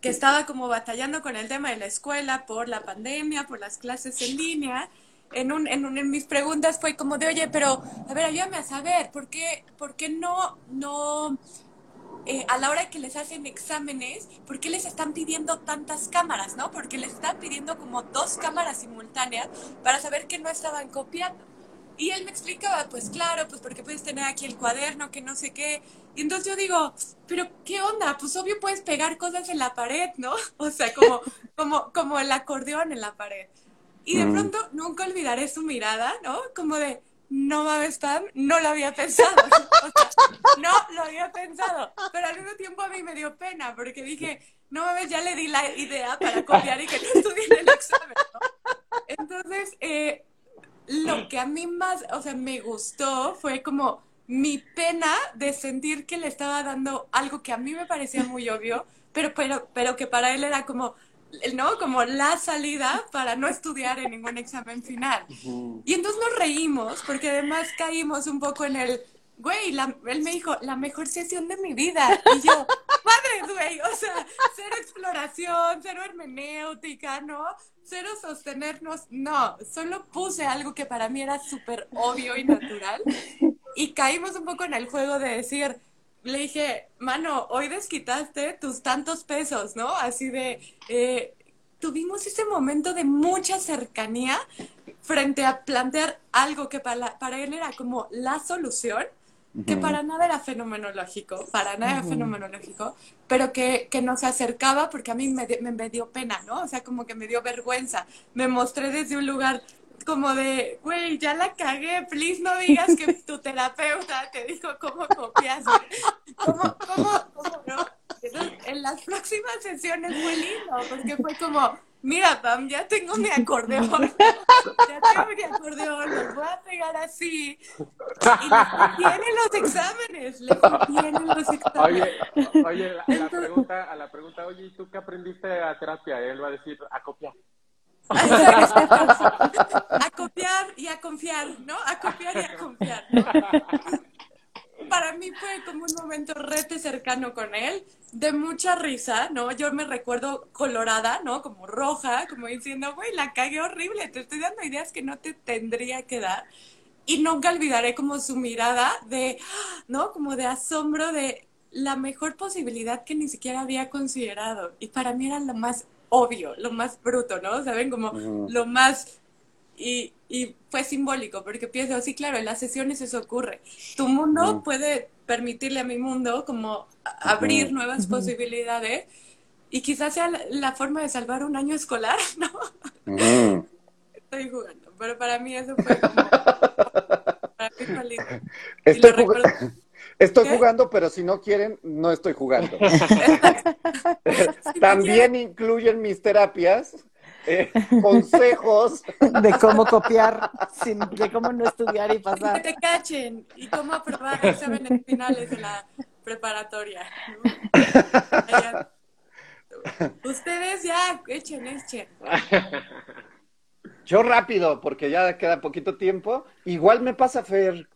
que estaba como batallando con el tema de la escuela por la pandemia, por las clases en línea en, un, en, un, en mis preguntas fue como de, oye, pero, a ver, ayúdame a saber, ¿por qué, por qué no, no, eh, a la hora que les hacen exámenes, ¿por qué les están pidiendo tantas cámaras, no? Porque les están pidiendo como dos cámaras simultáneas para saber que no estaban copiando. Y él me explicaba, pues claro, pues porque puedes tener aquí el cuaderno, que no sé qué. Y entonces yo digo, pero ¿qué onda? Pues obvio puedes pegar cosas en la pared, ¿no? O sea, como, como, como el acordeón en la pared. Y de mm. pronto nunca olvidaré su mirada, ¿no? Como de, no mames, Pam, no lo había pensado. no lo había pensado. Pero al mismo tiempo a mí me dio pena porque dije, no mames, ya le di la idea para copiar y que no estudie en el examen, Entonces, eh, lo que a mí más, o sea, me gustó fue como mi pena de sentir que le estaba dando algo que a mí me parecía muy obvio, pero, pero, pero que para él era como, ¿no? Como la salida para no estudiar en ningún examen final. Y entonces nos reímos, porque además caímos un poco en el, güey, él me dijo, la mejor sesión de mi vida. Y yo, madre, güey, o sea, cero exploración, cero hermenéutica, ¿no? Cero sostenernos, no, solo puse algo que para mí era súper obvio y natural. Y caímos un poco en el juego de decir, le dije, mano, hoy desquitaste tus tantos pesos, ¿no? Así de, eh, tuvimos ese momento de mucha cercanía frente a plantear algo que para, para él era como la solución, que para nada era fenomenológico, para nada era fenomenológico, pero que, que, nos acercaba porque a mí me, me, dio pena, ¿no? O sea, como que me dio vergüenza. Me mostré desde un lugar como de, güey, ya la cagué, please no digas que tu terapeuta te dijo cómo copias, cómo, cómo, cómo, ¿no? en las próximas sesiones fue lindo, porque fue como, mira, Pam, ya tengo mi acordeón, ya tengo mi acordeón, lo voy a pegar así, y le tienen los exámenes, le tienen los exámenes. Oye, oye, a la, pregunta, a la pregunta, oye, ¿y tú qué aprendiste a terapia? Él va a decir, a copiar. a copiar y a confiar, ¿no? A copiar y a confiar. Para mí fue como un momento rete cercano con él, de mucha risa, ¿no? Yo me recuerdo colorada, ¿no? Como roja, como diciendo, güey, la cagué horrible, te estoy dando ideas que no te tendría que dar. Y nunca olvidaré como su mirada de, ¿no? Como de asombro de la mejor posibilidad que ni siquiera había considerado. Y para mí era la más obvio, lo más bruto, ¿no? ¿Saben? Como lo más... Y, y, fue simbólico, porque pienso, sí, claro, en las sesiones eso ocurre. Tu mundo puede permitirle a mi mundo como abrir nuevas posibilidades y quizás sea la, forma de salvar un año escolar, ¿no? Estoy jugando, pero para mí eso fue como... Para mí fue lindo. Estoy, estoy jugando, pero si no quieren, no estoy jugando. También incluyen mis terapias. Eh, consejos de cómo copiar, sin, de cómo no estudiar y pasar. Que te cachen y cómo aprobar exámenes finales de la preparatoria. Ustedes ya, echen, echen. Yo rápido, porque ya queda poquito tiempo. Igual me pasa, Fer.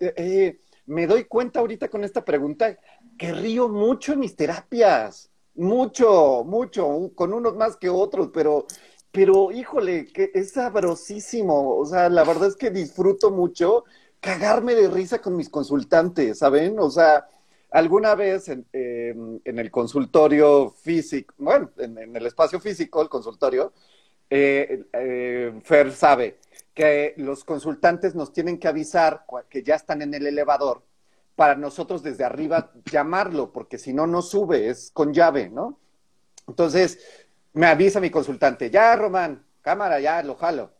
Eh, eh, me doy cuenta ahorita con esta pregunta que río mucho en mis terapias. Mucho, mucho, con unos más que otros, pero, pero híjole, que es sabrosísimo. O sea, la verdad es que disfruto mucho cagarme de risa con mis consultantes, ¿saben? O sea, alguna vez en, em, el consultorio físico, bueno, en, el espacio físico, el consultorio, eh, eh, Fer sabe que los consultantes nos tienen que avisar que ya están en el elevador para nosotros desde arriba llamarlo, porque si no, no sube, es con llave, ¿no? Entonces, me avisa mi consultante, ya, Román, cámara, ya, lo jalo.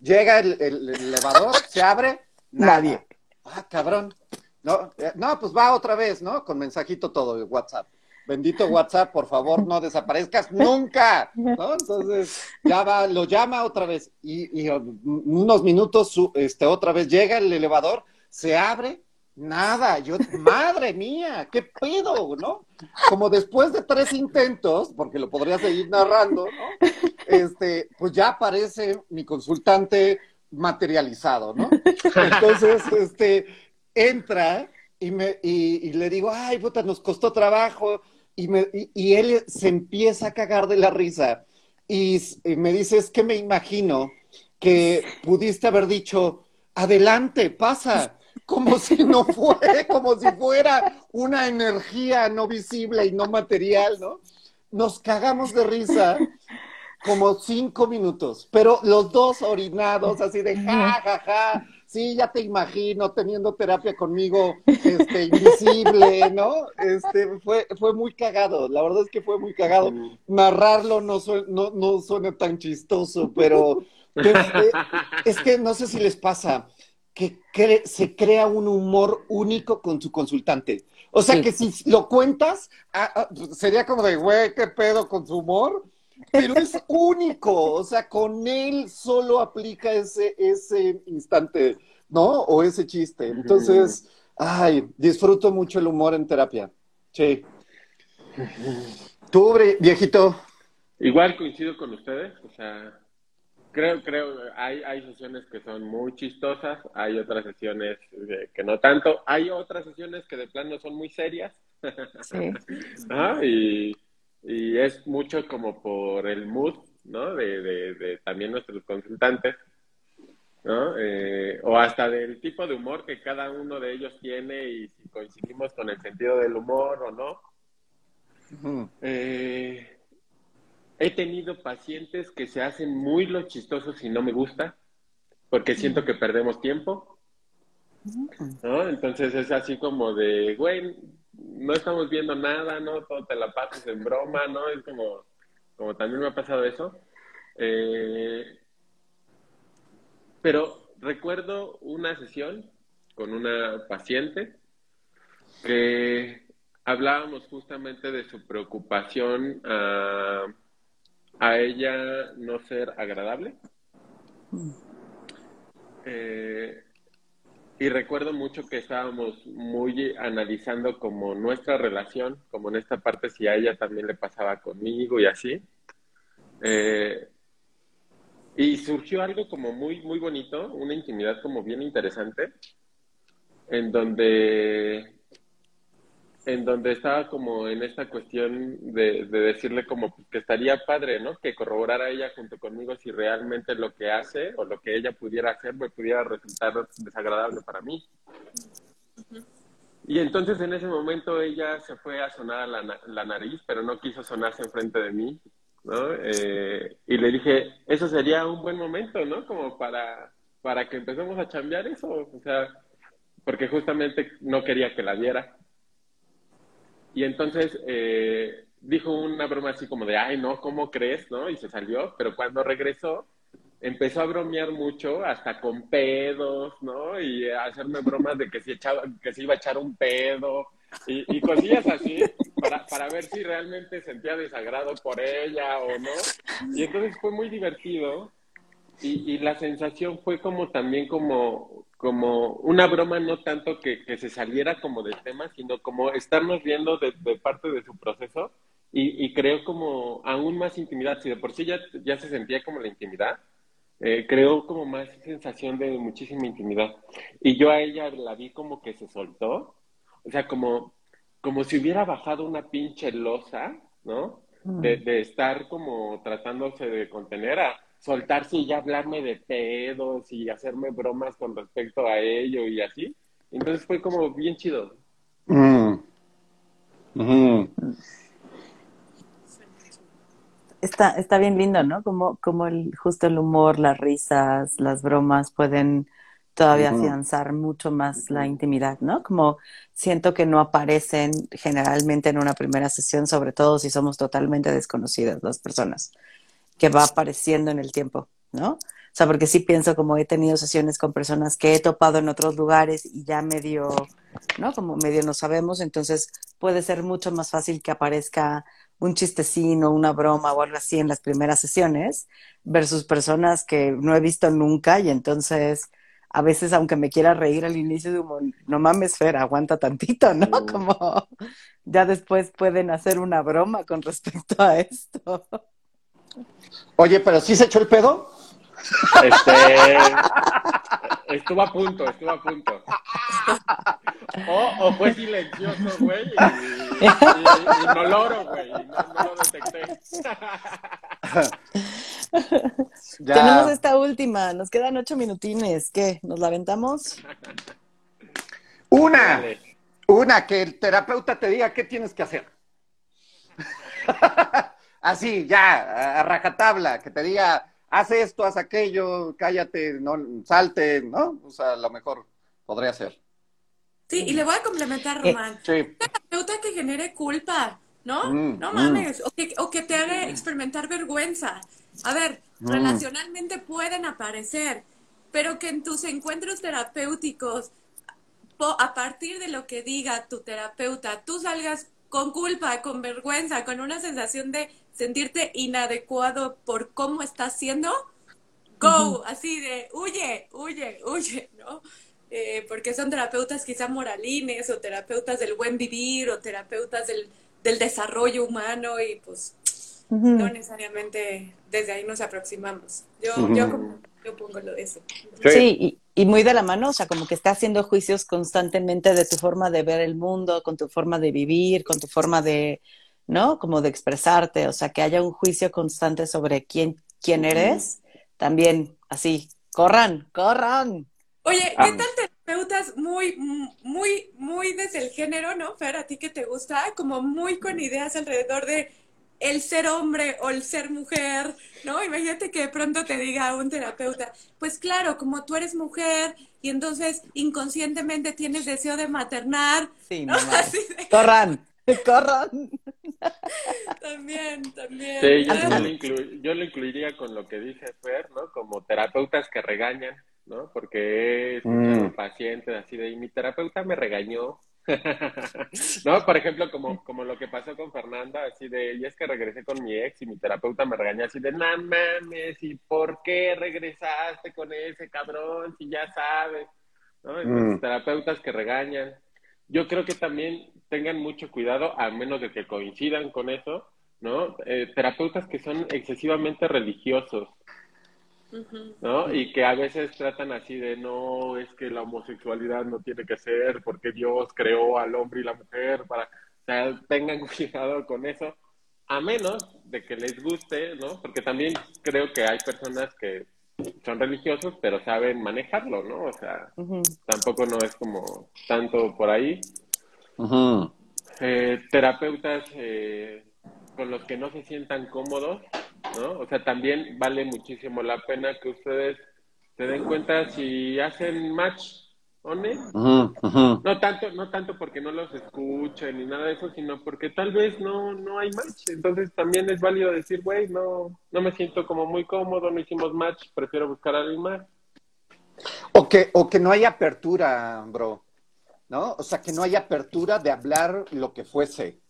Llega el, elevador, se abre, nadie. Ah, cabrón. No, eh, no, pues va otra vez, ¿no? Con mensajito todo de WhatsApp. Bendito WhatsApp, por favor, no desaparezcas nunca, ¿no? Entonces, ya va, lo llama otra vez y, y unos minutos, este, otra vez llega el elevador, se abre, nada, yo, madre mía, qué pedo, ¿no? Como después de tres intentos, porque lo podría seguir narrando, ¿no? Este, pues ya aparece mi consultante materializado, ¿no? Entonces, este, entra y, me, y, le digo, ay, puta, nos costó trabajo, y, me, y, él se empieza a cagar de la risa, y, y me dice, es que me imagino que pudiste haber dicho, adelante, pasa, como si no fuera, como si fuera una energía no visible y no material, ¿no? Nos cagamos de risa como cinco minutos, pero los dos orinados, así de ja, ja, ja. Sí, ya te imagino teniendo terapia conmigo, este, invisible, ¿no? Este, fue, fue muy cagado, la verdad es que fue muy cagado. Narrarlo no, no, no suena tan chistoso, pero, pero eh, es que no sé si les pasa que se crea un humor único con su consultante. O sea que si lo cuentas, ah, ah, sería como de, güey, qué pedo con su humor, pero es único, o sea, con él solo aplica ese, ese instante, ¿no? O ese chiste. Entonces, ay, disfruto mucho el humor en terapia. Sí. Tú, viejito. Igual coincido con ustedes, o sea, creo, creo, hay, hay sesiones que son muy chistosas, hay otras sesiones que no tanto, hay otras sesiones que de plano son muy serias. Sí. y y es mucho como por el mood, ¿no? De, de, también nuestros consultantes, ¿no? Eh, o hasta del tipo de humor que cada uno de ellos tiene y si coincidimos con el sentido del humor o no. Eh, he tenido pacientes que se hacen muy los chistosos y no me gusta, porque siento que perdemos tiempo. ¿no? Entonces es así como de, güey, no estamos viendo nada, ¿no? Todo te la pasas en broma, ¿no? Es como, como también me ha pasado eso. Eh, pero recuerdo una sesión con una paciente que hablábamos justamente de su preocupación a, a ella no ser agradable. Eh, y recuerdo mucho que estábamos muy analizando como nuestra relación, como en esta parte si a ella también le pasaba conmigo y así. Eh, y surgió algo como muy, muy bonito, una intimidad como bien interesante, en donde en donde estaba como en esta cuestión de, decirle como que estaría padre, ¿no? Que corroborara ella junto conmigo si realmente lo que hace o lo que ella pudiera hacer me pudiera resultar desagradable para mí. Y entonces en ese momento ella se fue a sonar la, la nariz, pero no quiso sonarse enfrente de mí, ¿no? Eh, y le dije, eso sería un buen momento, ¿no? Como para, para que empecemos a cambiar eso, o sea, porque justamente no quería que la viera. Y entonces eh, dijo una broma así como de, ay, no, ¿cómo crees? ¿no? Y se salió, pero cuando regresó, empezó a bromear mucho, hasta con pedos, ¿no? Y a hacerme bromas de que se, echaba, que se iba a echar un pedo y, y cosillas así para, para ver si realmente sentía desagrado por ella o no. Y entonces fue muy divertido y, y la sensación fue como también como, como una broma no tanto que, que, se saliera como del tema, sino como estarnos viendo de, parte de su proceso y, y, creo como aún más intimidad. Si de por sí ya, ya se sentía como la intimidad, eh, creo como más sensación de muchísima intimidad. Y yo a ella la vi como que se soltó, o sea, como, como si hubiera bajado una pinche losa, ¿no? De, mm. de estar como tratándose de contener a soltarse y ya hablarme de pedos y hacerme bromas con respecto a ello y así. Entonces fue como bien chido. Mm. Está, está bien lindo, ¿no? Como, como el, justo el humor, las risas, las bromas pueden todavía afianzar mucho más la intimidad, ¿no? Como siento que no aparecen generalmente en una primera sesión, sobre todo si somos totalmente desconocidas las personas que va apareciendo en el tiempo, ¿no? O sea, porque sí pienso como he tenido sesiones con personas que he topado en otros lugares y ya medio, ¿no? Como medio no sabemos, entonces puede ser mucho más fácil que aparezca un chistecino, una broma o algo así en las primeras sesiones versus personas que no he visto nunca y entonces a veces, aunque me quiera reír al inicio, digo, no mames, Fer, aguanta tantito, ¿no? Como ya después pueden hacer una broma con respecto a esto. Oye, pero sí se echó el pedo. Este, estuvo a punto, estuvo a punto. O, o fue silencioso, güey, y, y, y no loro, güey, no, no lo detecté. Ya. Tenemos esta última, nos quedan ocho minutines. ¿Qué? ¿Nos la aventamos? Una, Dale. una, que el terapeuta te diga qué tienes que hacer. Así, ya, a- rajatabla, que te diga, haz esto, haz aquello, cállate, no, salte, ¿no? O sea, a lo mejor podría ser. Sí, y le voy a complementar, Eh, Román. Sí. terapeuta que genere culpa, ¿no? Mm, no mm. mames, o, que, o que te haga experimentar vergüenza. A ver, Mm. relacionalmente pueden aparecer, pero que en tus encuentros terapéuticos, po- a partir de lo que diga tu terapeuta, tú salgas con culpa, con vergüenza, con una sensación de sentirte inadecuado por cómo estás siendo, go, así de huye, huye, huye, ¿no? Eh, porque son terapeutas quizá moralines o terapeutas del buen vivir o terapeutas del, del desarrollo humano y pues no necesariamente desde ahí nos aproximamos. Yo, yo, como- yo pongo lo de eso. Sí, y, y muy de la mano, o sea, como que está haciendo juicios constantemente de tu forma de ver el mundo, con tu forma de vivir, con tu forma de, ¿no? Como de expresarte, o sea, que haya un juicio constante sobre quién, quién eres, también así, corran, corran. Oye, ¿qué tal terapeutas muy, muy, muy desde el género, ¿no? Fer, a ti que te gusta, como muy con ideas alrededor de el ser hombre o el ser mujer, ¿no? Imagínate que de pronto te diga un terapeuta, pues claro, como tú eres mujer y entonces inconscientemente tienes deseo de maternar, Sí, ¿no? de- Corran, corran. también, también. Sí, yo, yo lo inclu- yo lo incluiría con lo que dice Fer, ¿no? Como terapeutas que regañan, ¿no? Porque es Mm. un paciente así de, y mi terapeuta me regañó. ¿No? Por ejemplo, como, como lo que pasó con Fernanda, así de, y es que regresé con mi ex y mi terapeuta me regañó así de, no mames, ¿y por qué regresaste con ese cabrón si ya sabes? ¿No? Entonces, Mm. terapeutas que regañan. Yo creo que también tengan mucho cuidado, a menos de que coincidan con eso, ¿no? Eh, terapeutas que son excesivamente religiosos, ¿no? Y que a veces tratan así de, no, es que la homosexualidad no tiene que ser porque Dios creó al hombre y la mujer para, o sea, tengan cuidado con eso, a menos de que les guste, ¿no? Porque también creo que hay personas que son religiosos, pero saben manejarlo, ¿no? O sea, tampoco no es como tanto por ahí. Eh, terapeutas eh, con los que no se sientan cómodos, ¿no? O sea, también vale muchísimo la pena que ustedes se den cuenta si hacen match o no. No tanto, no tanto porque no los escuchen ni nada de eso, sino porque tal vez no, no hay match. Entonces también es válido decir, güey, no, no me siento como muy cómodo, no hicimos match, prefiero buscar a alguien más. O que, o que no haya apertura, bro. ¿No? O sea, que no haya apertura de hablar lo que fuese.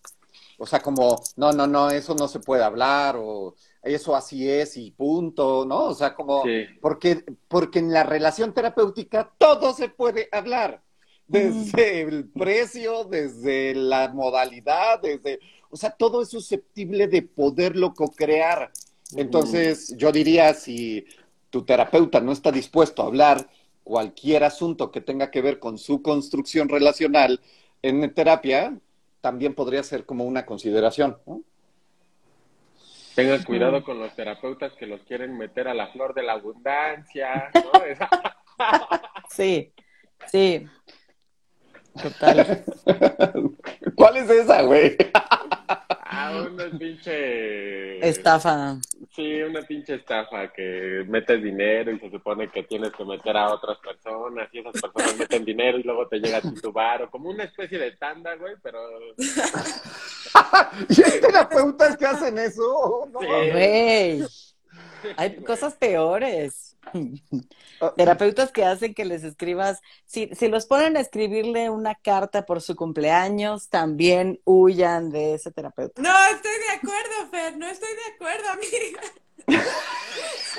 O sea, como, no, no, no, eso no se puede hablar, o eso así es y punto, ¿no? O sea, como, Sí. porque, porque en la relación terapéutica todo se puede hablar. Desde el precio, desde la modalidad, desde, o sea, todo es susceptible de poderlo co-crear. Entonces, yo diría, si tu terapeuta no está dispuesto a hablar cualquier asunto que tenga que ver con su construcción relacional en terapia, también podría ser como una consideración. ¿no? Tengan cuidado con los terapeutas que los quieren meter a la flor de la abundancia, ¿no? Sí, sí. Total. ¿Cuál es esa, güey? Ah, una pinche... Estafa. Sí, una pinche estafa que metes dinero y se supone que tienes que meter a otras personas y esas personas meten dinero y luego te llega a ti tu bar o como una especie de tanda, güey, pero... ¿Y hay terapeutas que hacen eso? No. Sí. Güey. Hay cosas peores. Terapeutas que hacen que les escribas, si, si los ponen a escribirle una carta por su cumpleaños, también huyan de ese terapeuta. No, estoy de acuerdo, Fer, no estoy de acuerdo, amiga.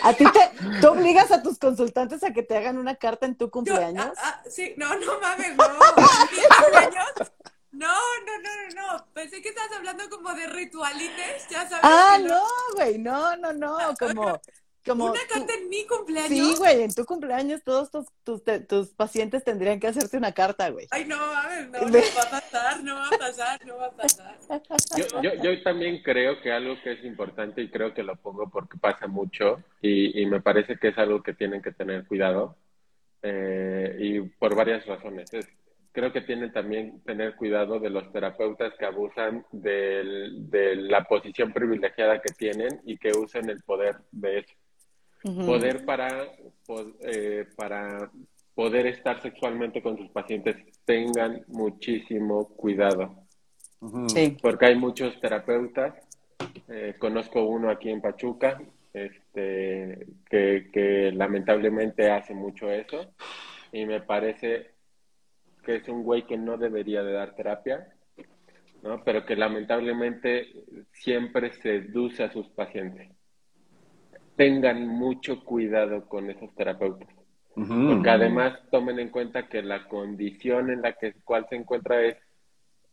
¿A ti te, tú obligas a tus consultantes a que te hagan una carta en tu cumpleaños? Yo, ah, ah, sí, no, no mames, no. cumpleaños? No, no, no, no, no. Pensé que estabas hablando como de ritualites, ya sabes. Ah, no, güey, no, no, no, como como ¿Una carta en mi cumpleaños? Sí, güey, en tu cumpleaños todos tus, tus, tus, pacientes tendrían que hacerte una carta, güey. Ay, no, a ver, no, no va a pasar, no va a pasar, no va a pasar. Yo, yo, yo, también creo que algo que es importante, y creo que lo pongo porque pasa mucho, y, y me parece que es algo que tienen que tener cuidado, eh, y por varias razones. Es, creo que tienen también tener cuidado de los terapeutas que abusan del, de la posición privilegiada que tienen y que usen el poder de eso. Poder para, eh, para poder estar sexualmente con sus pacientes, tengan muchísimo cuidado. Porque hay muchos terapeutas, eh, conozco uno aquí en Pachuca, este, que, que lamentablemente hace mucho eso y me parece que es un güey que no debería de dar terapia, ¿no? pero que lamentablemente siempre seduce a sus pacientes tengan mucho cuidado con esos terapeutas. Porque además tomen en cuenta que la condición en la que cual se encuentra es,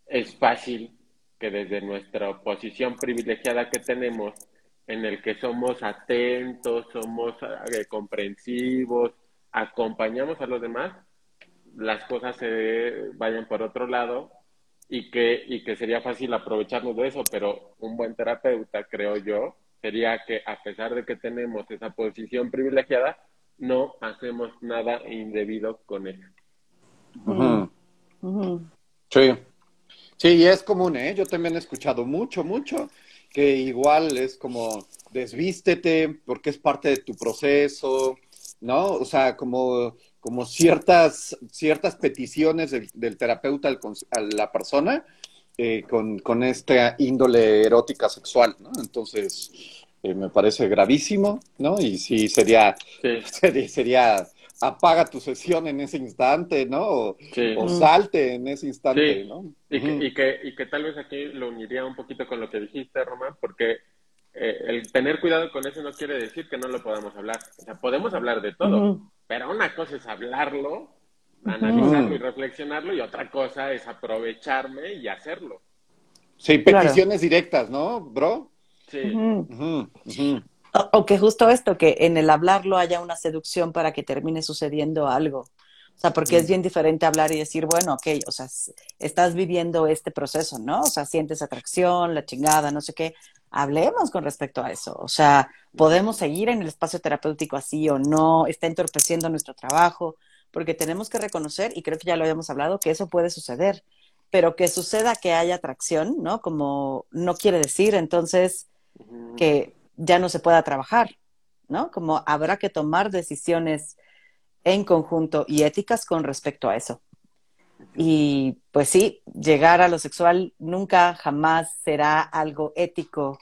es fácil que desde nuestra posición privilegiada que tenemos, en el que somos atentos, somos eh, comprensivos, acompañamos a los demás, las cosas se vayan por otro lado y que, y que sería fácil aprovecharnos de eso, pero un buen terapeuta, creo yo, sería que a pesar de que tenemos esa posición privilegiada, no hacemos nada indebido con él. Sí. Sí, y es común, ¿eh? Yo también he escuchado mucho, mucho, que igual es como desvístete porque es parte de tu proceso, ¿no? O sea, como, como ciertas, ciertas peticiones del, terapeuta a la persona eh, con, con, esta índole erótica sexual, ¿no? Entonces, eh, me parece gravísimo, ¿no? Y sí, sería, sería, apaga tu sesión en ese instante, ¿no? O, salte en ese instante, ¿no? Y, que, y, que, y que tal vez aquí lo uniría un poquito con lo que dijiste, Román, porque eh, el tener cuidado con eso no quiere decir que no lo podamos hablar. O sea, podemos hablar de todo, pero una cosa es hablarlo analizarlo y reflexionarlo y otra cosa es aprovecharme y hacerlo. Sí, peticiones directas, ¿no, bro? Sí. O, que justo esto, que en el hablarlo haya una seducción para que termine sucediendo algo. O sea, porque es bien diferente hablar y decir, bueno, ok, o sea, estás viviendo este proceso, ¿no? O sea, sientes atracción, la chingada, no sé qué. Hablemos con respecto a eso. O sea, podemos seguir en el espacio terapéutico así o no, está entorpeciendo nuestro trabajo porque tenemos que reconocer, y creo que ya lo habíamos hablado, que eso puede suceder, pero que suceda que haya atracción, ¿no? Como no quiere decir entonces que ya no se pueda trabajar, ¿no? Como habrá que tomar decisiones en conjunto y éticas con respecto a eso. Y pues sí, llegar a lo sexual nunca, jamás será algo ético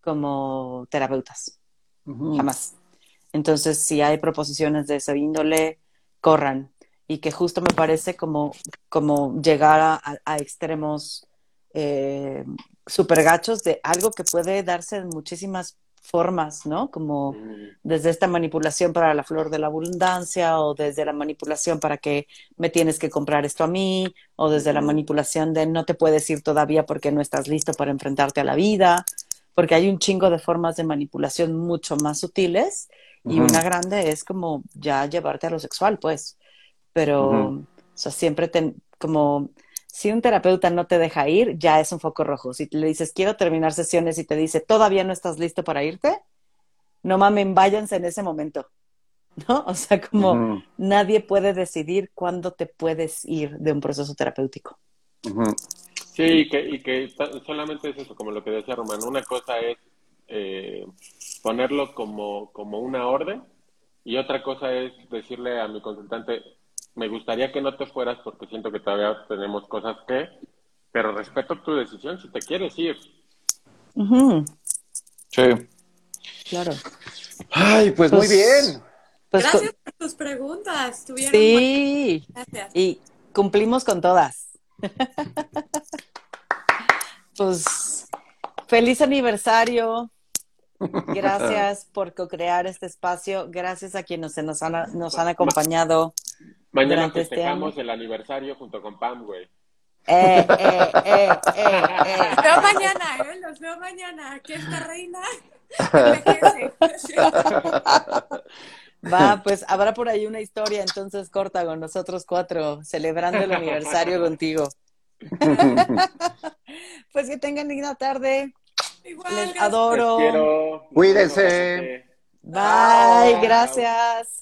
como terapeutas. Jamás. Entonces, si hay proposiciones de esa índole, corran y que justo me parece como, como llegar a, extremos eh, super gachos de algo que puede darse en muchísimas formas, ¿no? Como desde esta manipulación para la flor de la abundancia o desde la manipulación para que me tienes que comprar esto a mí o desde la manipulación de no te puedes ir todavía porque no estás listo para enfrentarte a la vida, porque hay un chingo de formas de manipulación mucho más sutiles y una grande es como ya llevarte a lo sexual, pues. Pero, o sea, siempre ten, como si un terapeuta no te deja ir, ya es un foco rojo. Si le dices, quiero terminar sesiones y te dice, todavía no estás listo para irte, no mamen, váyanse en ese momento. ¿No? O sea, como nadie puede decidir cuándo te puedes ir de un proceso terapéutico. Sí, y que, y que solamente es eso, como lo que decía Román. Una cosa es eh, ponerlo como, como una orden y otra cosa es decirle a mi consultante, me gustaría que no te fueras porque siento que todavía tenemos cosas que, pero respeto tu decisión si te quieres ir. Sí. Claro. Ay, pues, muy pues, bien. Pues Gracias por tus preguntas. sí. Y cumplimos con todas. pues feliz aniversario Gracias por co-crear este espacio. Gracias a quienes nos han, nos han acompañado. Mañana Durante este festejamos el aniversario junto con Pam, güey. Eh, eh, eh, eh, eh. Los veo mañana, ¿eh? Los veo mañana. Que esta reina. Va, pues habrá por ahí una historia entonces corta con nosotros cuatro, celebrando el aniversario contigo. Pues que tengan linda tarde. Igual, Les adoro. Les quiero. Cuídense. Bye, gracias.